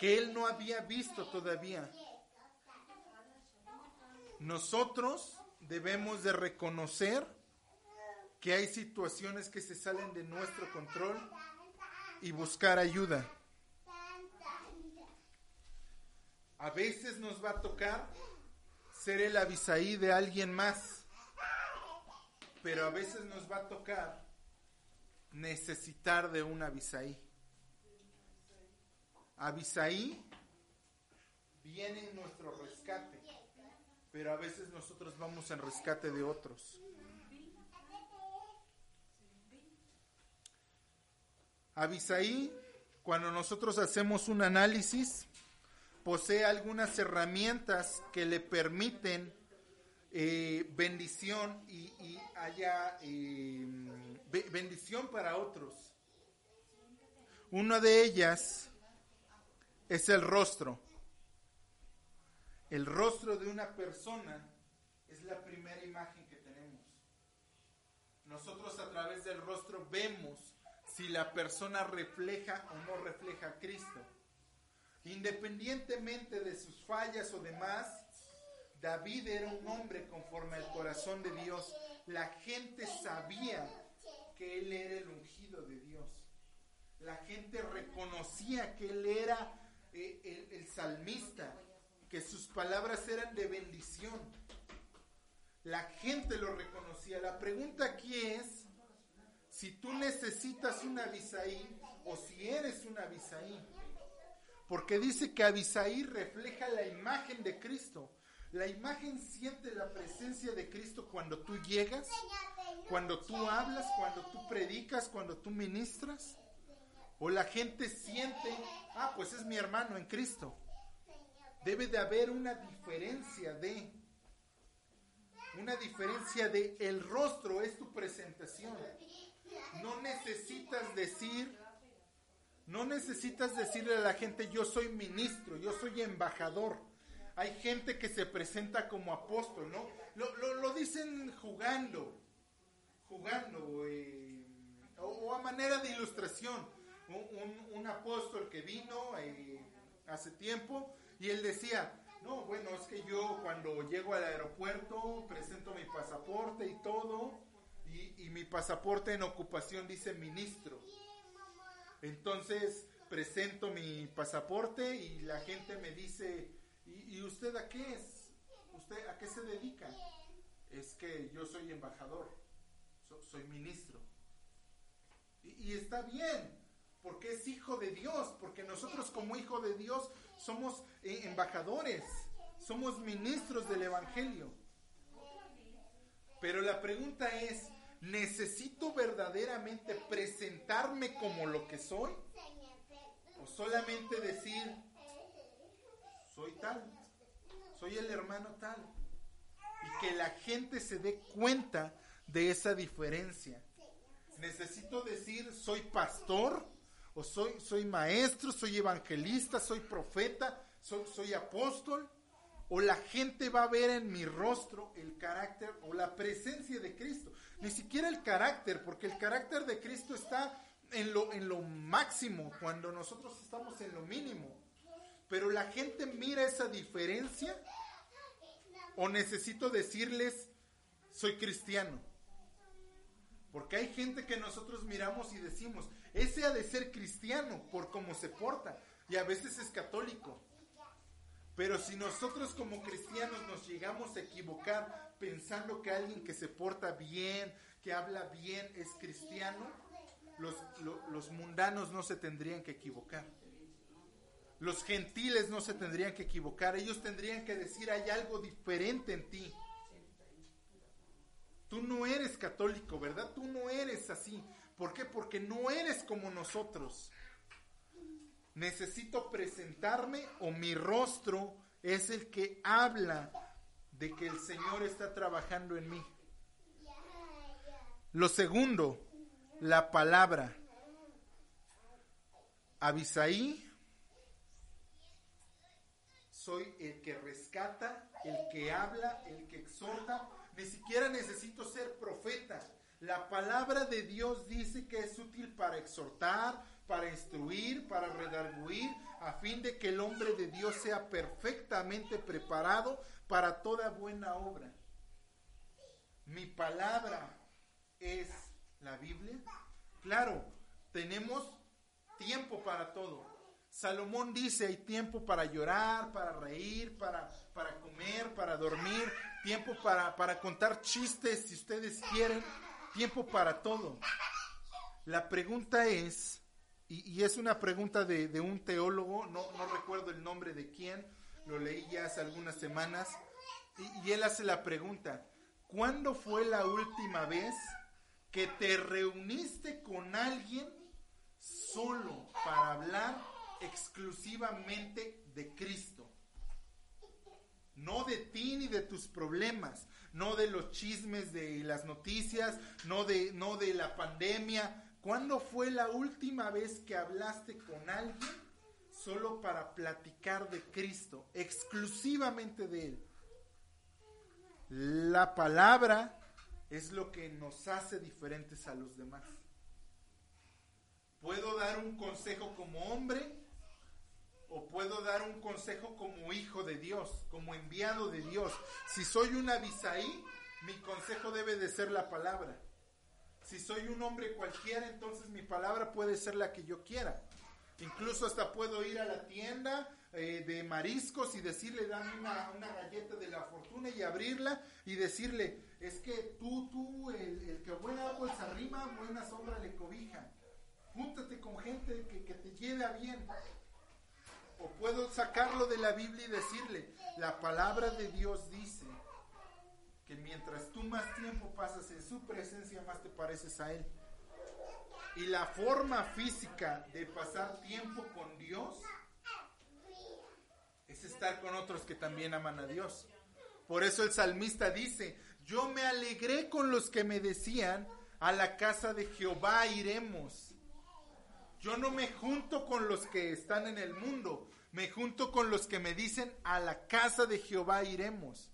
que él no había visto todavía. Nosotros debemos de reconocer que hay situaciones que se salen de nuestro control y buscar ayuda. A veces nos va a tocar ser el avisaí de alguien más, pero a veces nos va a tocar necesitar de un avisaí. Avisaí viene en nuestro rescate, pero a veces nosotros vamos en rescate de otros. Avisaí, cuando nosotros hacemos un análisis, posee algunas herramientas que le permiten eh, bendición y, haya eh, be- bendición para otros. Una de ellas es el rostro. El rostro de una persona es la primera imagen que tenemos. Nosotros a través del rostro vemos si la persona refleja o no refleja a Cristo. Independientemente de sus fallas o demás, David era un hombre conforme al corazón de Dios. La gente sabía que él era el ungido de Dios. La gente reconocía que él era eh, el, el salmista, que sus palabras eran de bendición. La gente lo reconocía. La pregunta aquí es si tú necesitas un Abisaí o si eres un Abisaí. Porque dice que Abisaí refleja la imagen de Cristo. La imagen siente la presencia de Cristo cuando tú llegas, cuando tú hablas, cuando tú predicas, cuando tú ministras. O la gente siente, ah, pues es mi hermano en Cristo. Debe de haber una diferencia de, una diferencia de el rostro es tu presentación. No necesitas decir, no necesitas decirle a la gente yo soy ministro, yo soy embajador. Hay gente que se presenta como apóstol, ¿no? Lo, dicen jugando, jugando, eh, o, a manera de ilustración. Un apóstol que vino eh, hace tiempo y él decía, no, bueno, es que yo cuando llego al aeropuerto presento mi pasaporte y todo, y, y mi pasaporte en ocupación dice ministro. Entonces presento mi pasaporte y la gente me dice, ¿y, usted a qué es? ¿Usted a qué se dedica? Es que yo soy embajador, so- soy ministro. Y, y está bien, porque es hijo de Dios, porque nosotros como hijo de Dios somos eh, embajadores, somos ministros del Evangelio. Pero la pregunta es, ¿necesito verdaderamente presentarme como lo que soy? ¿O solamente decir, soy tal, soy el hermano tal? Y que la gente se dé cuenta de esa diferencia. Necesito decir, soy pastor, o soy, soy maestro, soy evangelista, soy profeta, soy, soy apóstol, o la gente va a ver en mi rostro el carácter o la presencia de Cristo. Ni siquiera el carácter, porque el carácter de Cristo está en lo, en lo máximo, cuando nosotros estamos en lo mínimo. Pero la gente mira esa diferencia o necesito decirles, soy cristiano. Porque hay gente que nosotros miramos y decimos, ese ha de ser cristiano por cómo se porta. Y a veces es católico. Pero si nosotros como cristianos nos llegamos a equivocar pensando que alguien que se porta bien, que habla bien, es cristiano, los, lo- los mundanos no se tendrían que equivocar. Los gentiles no se tendrían que equivocar. Ellos tendrían que decir, hay algo diferente en ti. Tú no eres católico, ¿verdad? Tú no eres así. ¿Por qué? Porque no eres como nosotros. Necesito presentarme o mi rostro es el que habla de que el Señor está trabajando en mí. Lo segundo, la palabra. Abisaí, soy el que rescata, el que habla, el que exhorta. Ni siquiera necesito ser profeta. La palabra de Dios dice que es útil para exhortar, para instruir, para redarguir, a fin de que el hombre de Dios sea perfectamente preparado para toda buena obra. Mi palabra es la Biblia. Claro, tenemos tiempo para todo. Salomón dice, hay tiempo para llorar, para reír, para, para comer, para dormir, tiempo para, para contar chistes si ustedes quieren, tiempo para todo. La pregunta es, y, y es una pregunta de, de un teólogo, no, no recuerdo el nombre de quién, lo leí ya hace algunas semanas, y, y él hace la pregunta, ¿cuándo fue la última vez que te reuniste con alguien solo para hablar exclusivamente de Cristo? No de ti ni de tus problemas, no de los chismes de las noticias, no de, no de la pandemia. ¿Cuándo fue la última vez que hablaste con alguien solo para platicar de Cristo, exclusivamente de Él? La palabra es lo que nos hace diferentes a los demás. Puedo dar un consejo como hombre o puedo dar un consejo como hijo de Dios, como enviado de Dios. Si soy un Abisaí, mi consejo debe de ser la palabra. Si soy un hombre cualquiera, entonces mi palabra puede ser la que yo quiera. Incluso hasta puedo ir a la tienda eh, de mariscos y decirle, dame una, galleta de la fortuna y abrirla y decirle, es que tú, tú, el, que buena agua se arrima, buena sombra le cobija. Júntate con gente que, que te lleve a bien. O puedo sacarlo de la Biblia y decirle, la palabra de Dios dice que mientras tú más tiempo pasas en su presencia, más te pareces a Él. Y la forma física de pasar tiempo con Dios es estar con otros que también aman a Dios. Por eso el salmista dice, yo me alegré con los que me decían, a la casa de Jehová iremos. Yo no me junto con los que están en el mundo, me junto con los que me dicen, a la casa de Jehová iremos.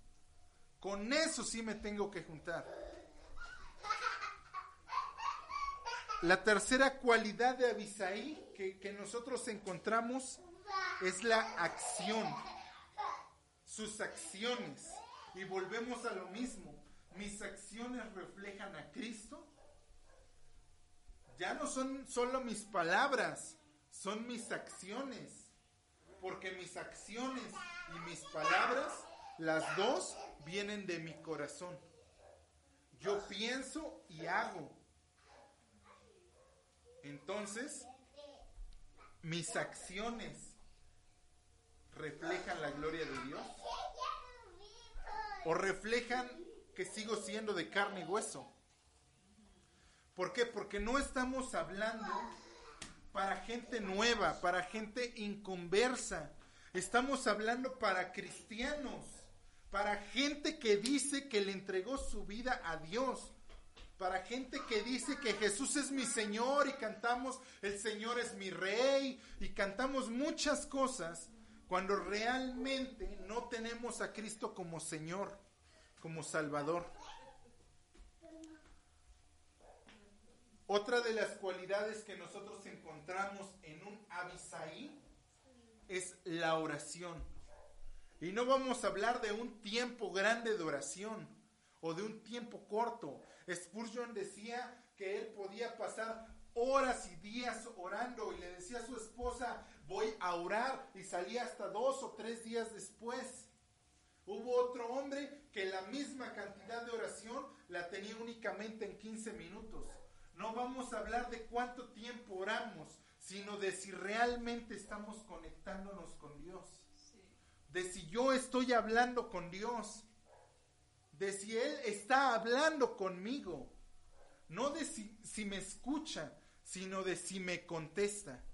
Con eso sí me tengo que juntar. La tercera cualidad de Abisaí que, que nosotros encontramos es la acción, sus acciones. Y volvemos a lo mismo. Mis acciones reflejan a Cristo. Ya no son solo mis palabras, son mis acciones. Porque mis acciones y mis palabras, las dos, vienen de mi corazón. Yo pienso y hago. Entonces, mis acciones reflejan la gloria de Dios o reflejan que sigo siendo de carne y hueso. ¿Por qué? Porque no estamos hablando para gente nueva, para gente inconversa. Estamos hablando para cristianos, para gente que dice que le entregó su vida a Dios, para gente que dice que Jesús es mi Señor y cantamos el Señor es mi Rey y cantamos muchas cosas cuando realmente no tenemos a Cristo como Señor, como Salvador. Otra de las cualidades que nosotros encontramos en un Abisaí es la oración. Y no vamos a hablar de un tiempo grande de oración o de un tiempo corto. Spurgeon decía que él podía pasar horas y días orando y le decía a su esposa, voy a orar y salía hasta dos o tres días después. Hubo otro hombre que la misma cantidad de oración la tenía únicamente en 15 minutos. No vamos a hablar de cuánto tiempo oramos, sino de si realmente estamos conectándonos con Dios. De si yo estoy hablando con Dios. De si Él está hablando conmigo. No de si, si me escucha, sino de si me contesta.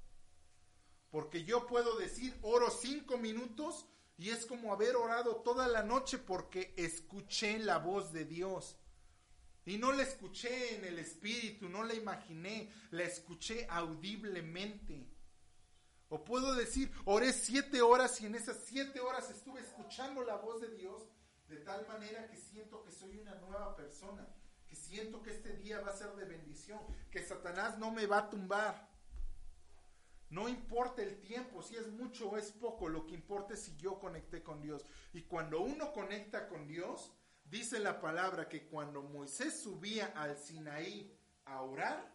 Porque yo puedo decir, oro cinco minutos y es como haber orado toda la noche porque escuché la voz de Dios. Y no la escuché en el espíritu, no la imaginé, la escuché audiblemente. O puedo decir, oré siete horas y en esas siete horas estuve escuchando la voz de Dios de tal manera que siento que soy una nueva persona, que siento que este día va a ser de bendición, que Satanás no me va a tumbar. No importa el tiempo, si es mucho o es poco, lo que importa es si yo conecté con Dios. Y cuando uno conecta con Dios, dice la palabra que cuando Moisés subía al Sinaí a orar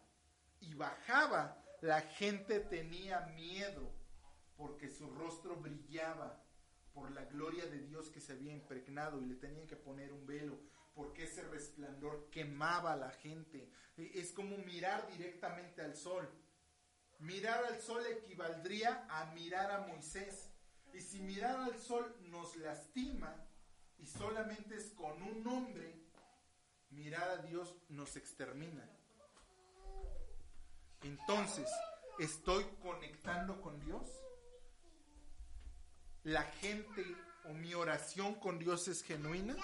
y bajaba la gente tenía miedo porque su rostro brillaba por la gloria de Dios que se había impregnado y le tenían que poner un velo porque ese resplandor quemaba a la gente. E- Es como mirar directamente al sol. Mirar al sol equivaldría a mirar a Moisés. Y si mirar al sol nos lastima y solamente es con un hombre, mirar a Dios nos extermina. Entonces, ¿estoy conectando con Dios? ¿La gente o mi oración con Dios es genuina?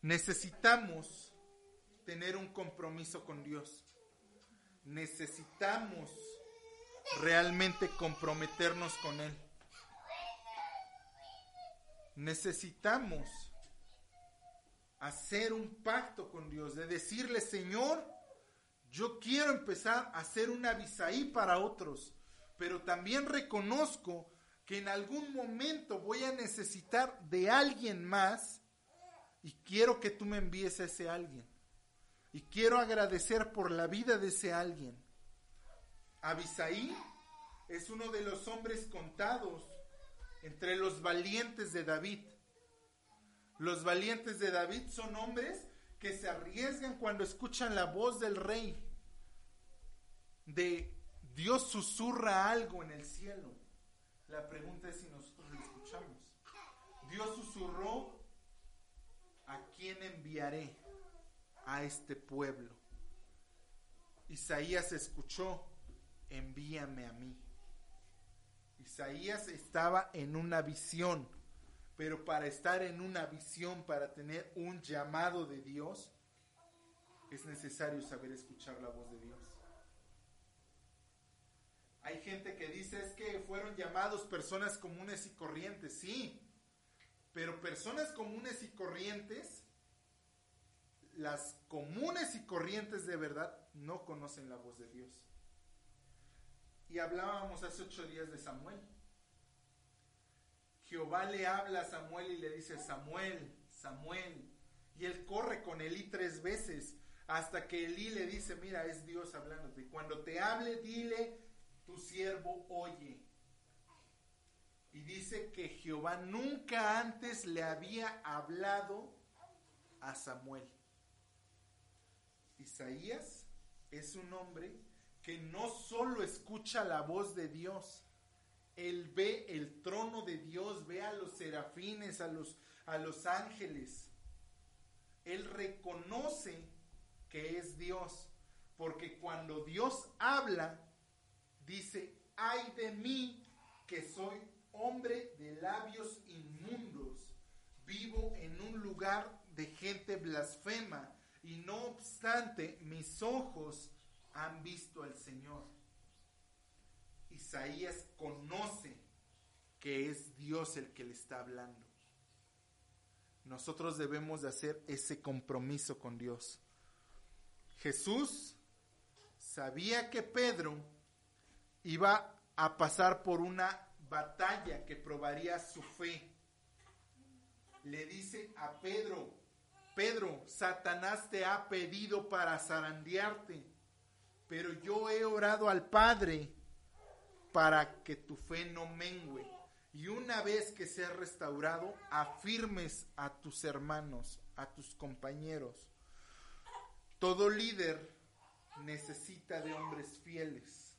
Necesitamos tener un compromiso con Dios. Necesitamos realmente comprometernos con Él. Necesitamos hacer un pacto con Dios, de decirle, Señor, yo quiero empezar a ser un avisaí para otros, pero también reconozco que en algún momento voy a necesitar de alguien más y quiero que tú me envíes a ese alguien. Y quiero agradecer por la vida de ese alguien. Abisaí es uno de los hombres contados entre los valientes de David. Los valientes de David son hombres que se arriesgan cuando escuchan la voz del rey. De Dios susurra algo en el cielo. La pregunta es si nosotros lo escuchamos. Dios susurró, ¿a quién enviaré? A este pueblo. Isaías escuchó, envíame a mí. Isaías estaba en una visión, pero para estar en una visión, para tener un llamado de Dios, es necesario saber escuchar la voz de Dios. Hay gente que dice es que fueron llamados personas comunes y corrientes, sí, pero personas comunes y corrientes, las comunes y corrientes de verdad, no conocen la voz de Dios. Y hablábamos hace ocho días de Samuel. Jehová le habla a Samuel y le dice, Samuel, Samuel. Y él corre con Elí tres veces hasta que Elí le dice, mira, es Dios hablándote. Cuando te hable, dile, tu siervo oye. Y dice que Jehová nunca antes le había hablado a Samuel. Isaías es un hombre no solo escucha la voz de Dios, él ve el trono de Dios, ve a los serafines, a los, a los ángeles. Él reconoce que es Dios, porque cuando Dios habla, dice, ay de mí que soy hombre de labios inmundos, vivo en un lugar de gente blasfema, y no obstante mis ojos han visto al Señor. Isaías conoce que es Dios el que le está hablando. Nosotros debemos de hacer ese compromiso con Dios. Jesús sabía que Pedro iba a pasar por una batalla que probaría su fe. Le dice a Pedro, Pedro, Satanás te ha pedido para zarandearte, pero yo he orado al Padre para que tu fe no mengue. Y una vez que sea restaurado, afirmes a tus hermanos, a tus compañeros. Todo líder necesita de hombres fieles.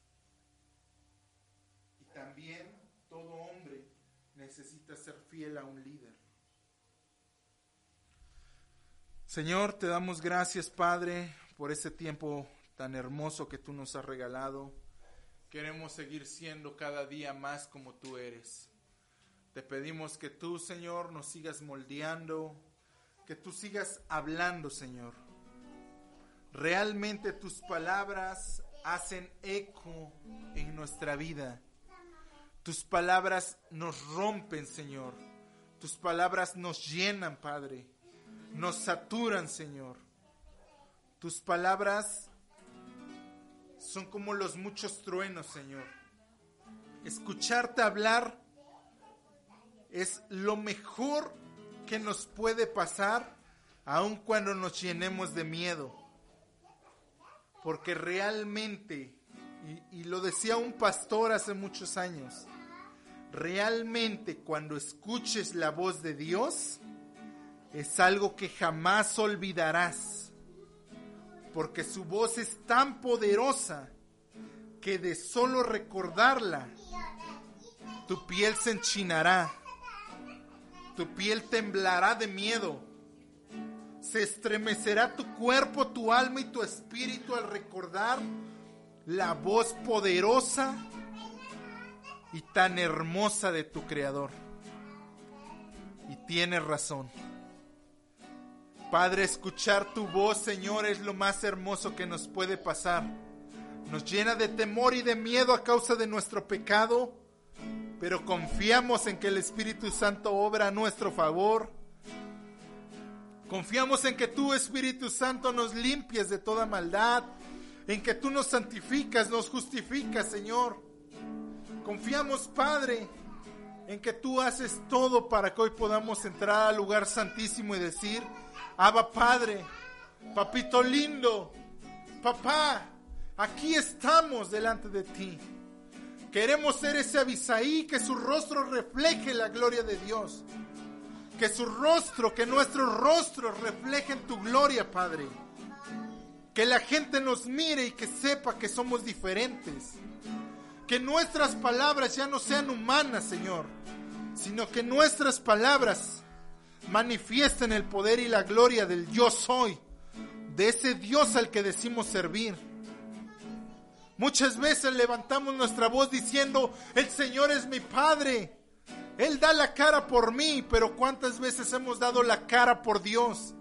Y también todo hombre necesita ser fiel a un líder. Señor, te damos gracias, Padre, por ese tiempo tan hermoso que tú nos has regalado. Queremos seguir siendo cada día más como tú eres. Te pedimos que tú, Señor, nos sigas moldeando, que tú sigas hablando, Señor. Realmente tus palabras hacen eco en nuestra vida. Tus palabras nos rompen, Señor. Tus palabras nos llenan, Padre. Nos saturan, Señor. Tus palabras son como los muchos truenos, Señor. Escucharte hablar es lo mejor que nos puede pasar, aun cuando nos llenemos de miedo. Porque realmente, y, lo decía un pastor hace muchos años, realmente cuando escuches la voz de Dios, es algo que jamás olvidarás. Porque su voz es tan poderosa que de solo recordarla, tu piel se enchinará, tu piel temblará de miedo, se estremecerá tu cuerpo, tu alma y tu espíritu al recordar la voz poderosa y tan hermosa de tu Creador. Y tienes razón. Padre, escuchar tu voz, Señor, es lo más hermoso que nos puede pasar. Nos llena de temor y de miedo a causa de nuestro pecado, pero confiamos en que el Espíritu Santo obra a nuestro favor. Confiamos en que tú, Espíritu Santo, nos limpies de toda maldad, en que tú nos santificas, nos justificas, Señor. Confiamos, Padre, en que tú haces todo para que hoy podamos entrar al lugar santísimo y decir, Abba Padre, papito lindo, papá, aquí estamos delante de ti. Queremos ser ese Abisaí que su rostro refleje la gloria de Dios. Que su rostro, que nuestros rostros reflejen tu gloria, Padre. Que la gente nos mire y que sepa que somos diferentes. Que nuestras palabras ya no sean humanas, Señor, sino que nuestras palabras manifiesten el poder y la gloria del yo soy, de ese Dios al que decimos servir. Muchas veces levantamos nuestra voz diciendo, el Señor es mi Padre, Él da la cara por mí, pero ¿cuántas veces hemos dado la cara por Dios?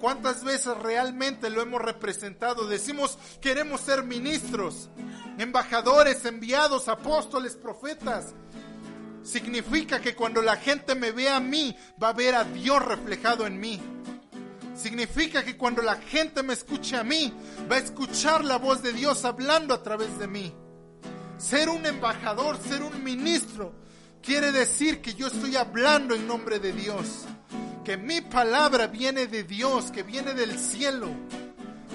¿Cuántas veces realmente lo hemos representado? Decimos, queremos ser ministros, embajadores, enviados, apóstoles, profetas. Significa que cuando la gente me ve a mí, va a ver a Dios reflejado en mí. Significa que cuando la gente me escuche a mí, va a escuchar la voz de Dios hablando a través de mí. Ser un embajador, ser un ministro, quiere decir que yo estoy hablando en nombre de Dios. Que mi palabra viene de Dios, que viene del cielo.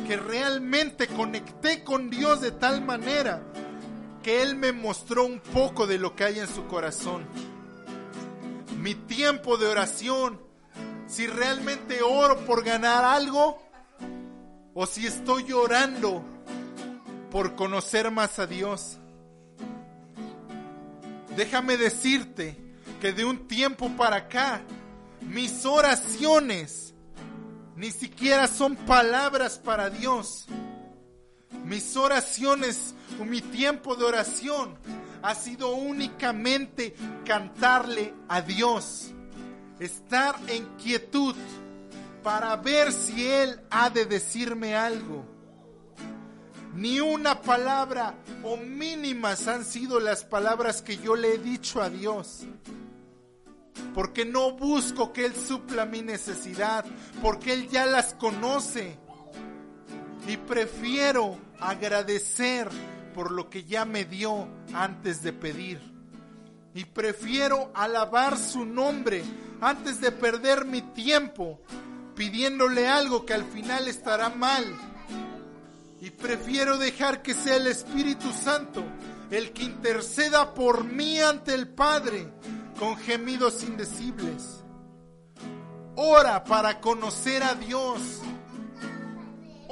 Que realmente conecté con Dios de tal manera que Él me mostró un poco de lo que hay en su corazón. Mi tiempo de oración, si realmente oro por ganar algo o si estoy orando por conocer más a Dios. Déjame decirte que de un tiempo para acá, mis oraciones ni siquiera son palabras para Dios. Mis oraciones o mi tiempo de oración ha sido únicamente cantarle a Dios, estar en quietud para ver si Él ha de decirme algo. Ni una palabra o mínimas han sido las palabras que yo le he dicho a Dios. Porque no busco que Él supla mi necesidad, porque Él ya las conoce. Y prefiero agradecer por lo que ya me dio antes de pedir. Y prefiero alabar su nombre antes de perder mi tiempo pidiéndole algo que al final estará mal. Y prefiero dejar que sea el Espíritu Santo el que interceda por mí ante el Padre con gemidos indecibles. Ora para conocer a Dios.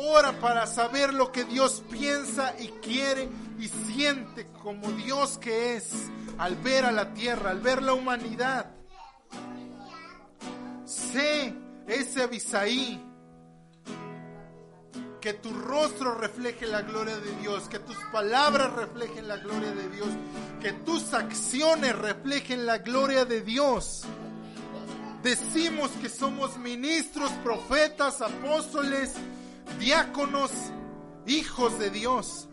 Ora para saber lo que Dios piensa y quiere y siente como Dios que es al ver a la tierra, al ver la humanidad. Sé ese Abisaí. Que tu rostro refleje la gloria de Dios, que tus palabras reflejen la gloria de Dios, que tus acciones reflejen la gloria de Dios. Decimos que somos ministros, profetas, apóstoles, diáconos, hijos de Dios.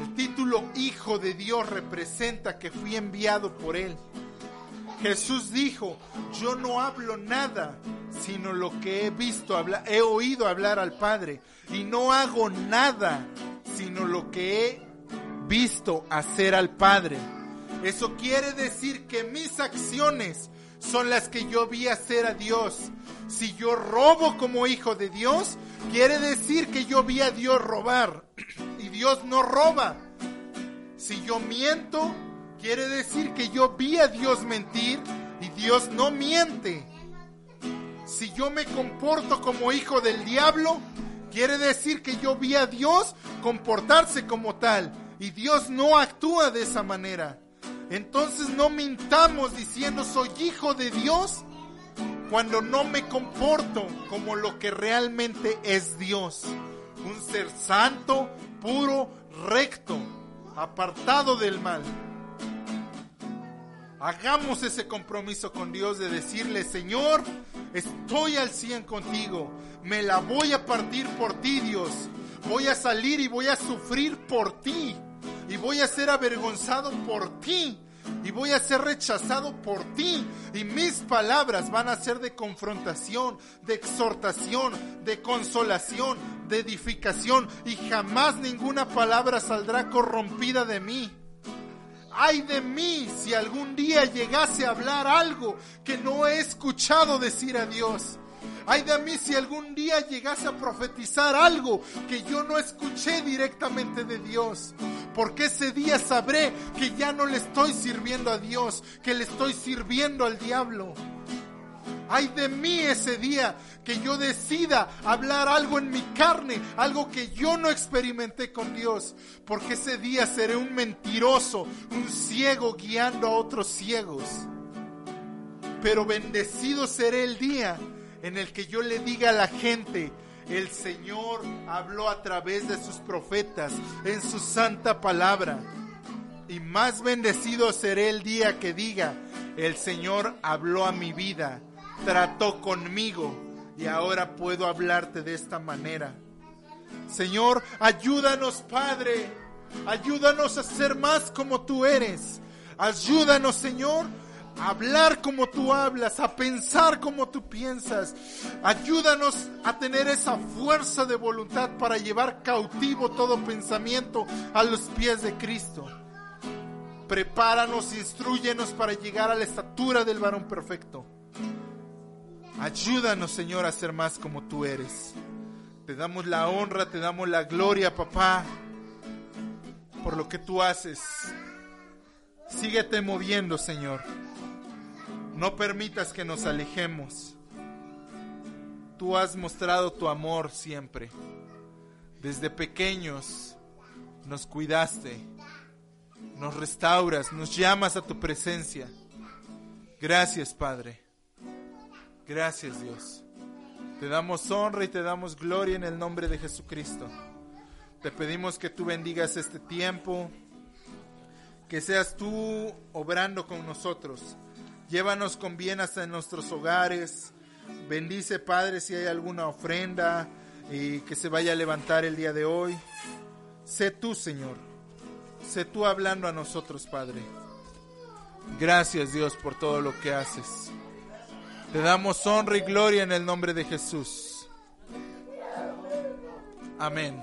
El título Hijo de Dios representa que fui enviado por Él. Jesús dijo, yo no hablo nada, sino lo que he visto hablar, he oído hablar al Padre, y no hago nada, sino lo que he visto hacer al Padre. Eso quiere decir que mis acciones son las que yo vi hacer a Dios. Si yo robo como hijo de Dios, quiere decir que yo vi a Dios robar y Dios no roba. Si yo miento, quiere decir que yo vi a Dios mentir y Dios no miente. Si yo me comporto como hijo del diablo, quiere decir que yo vi a Dios comportarse como tal y Dios no actúa de esa manera. Entonces no mintamos diciendo soy hijo de Dios cuando no me comporto como lo que realmente es Dios. Un ser santo, puro, recto, apartado del mal. Hagamos ese compromiso con Dios de decirle, Señor, estoy al 100 contigo, me la voy a partir por ti, Dios. Voy a salir y voy a sufrir por ti. Y voy a ser avergonzado por ti. Y voy a ser rechazado por ti. Y mis palabras van a ser de confrontación, de exhortación, de consolación, de edificación. Y jamás ninguna palabra saldrá corrompida de mí. Ay de mí si algún día llegase a hablar algo que no he escuchado decir a Dios. Ay de mí si algún día llegase a profetizar algo que yo no escuché directamente de Dios. Porque ese día sabré que ya no le estoy sirviendo a Dios, que le estoy sirviendo al diablo. Ay de mí ese día que yo decida hablar algo en mi carne, algo que yo no experimenté con Dios, porque ese día seré un mentiroso, un ciego guiando a otros ciegos. Pero bendecido seré el día en el que yo le diga a la gente, el Señor habló a través de sus profetas en su santa palabra. Y más bendecido seré el día que diga, el Señor habló a mi vida, trató conmigo y ahora puedo hablarte de esta manera. Señor, ayúdanos Padre, ayúdanos a ser más como tú eres. Ayúdanos Señor hablar como tú hablas, a pensar como tú piensas. Ayúdanos a tener esa fuerza de voluntad para llevar cautivo todo pensamiento a los pies de Cristo. Prepáranos, instruyenos para llegar a la estatura del varón perfecto. Ayúdanos, Señor, a ser más como tú eres. Te damos la honra, te damos la gloria, papá, por lo que tú haces. Síguete moviendo, Señor. No permitas que nos alejemos. Tú has mostrado tu amor siempre. Desde pequeños nos cuidaste, nos restauras, nos llamas a tu presencia. Gracias, Padre. Gracias, Dios. Te damos honra y te damos gloria en el nombre de Jesucristo. Te pedimos que tú bendigas este tiempo, que seas tú obrando con nosotros. Llévanos con bien hasta nuestros hogares. Bendice, Padre, si hay alguna ofrenda y que se vaya a levantar el día de hoy. Sé tú, Señor. Sé tú hablando a nosotros, Padre. Gracias, Dios, por todo lo que haces. Te damos honra y gloria en el nombre de Jesús. Amén.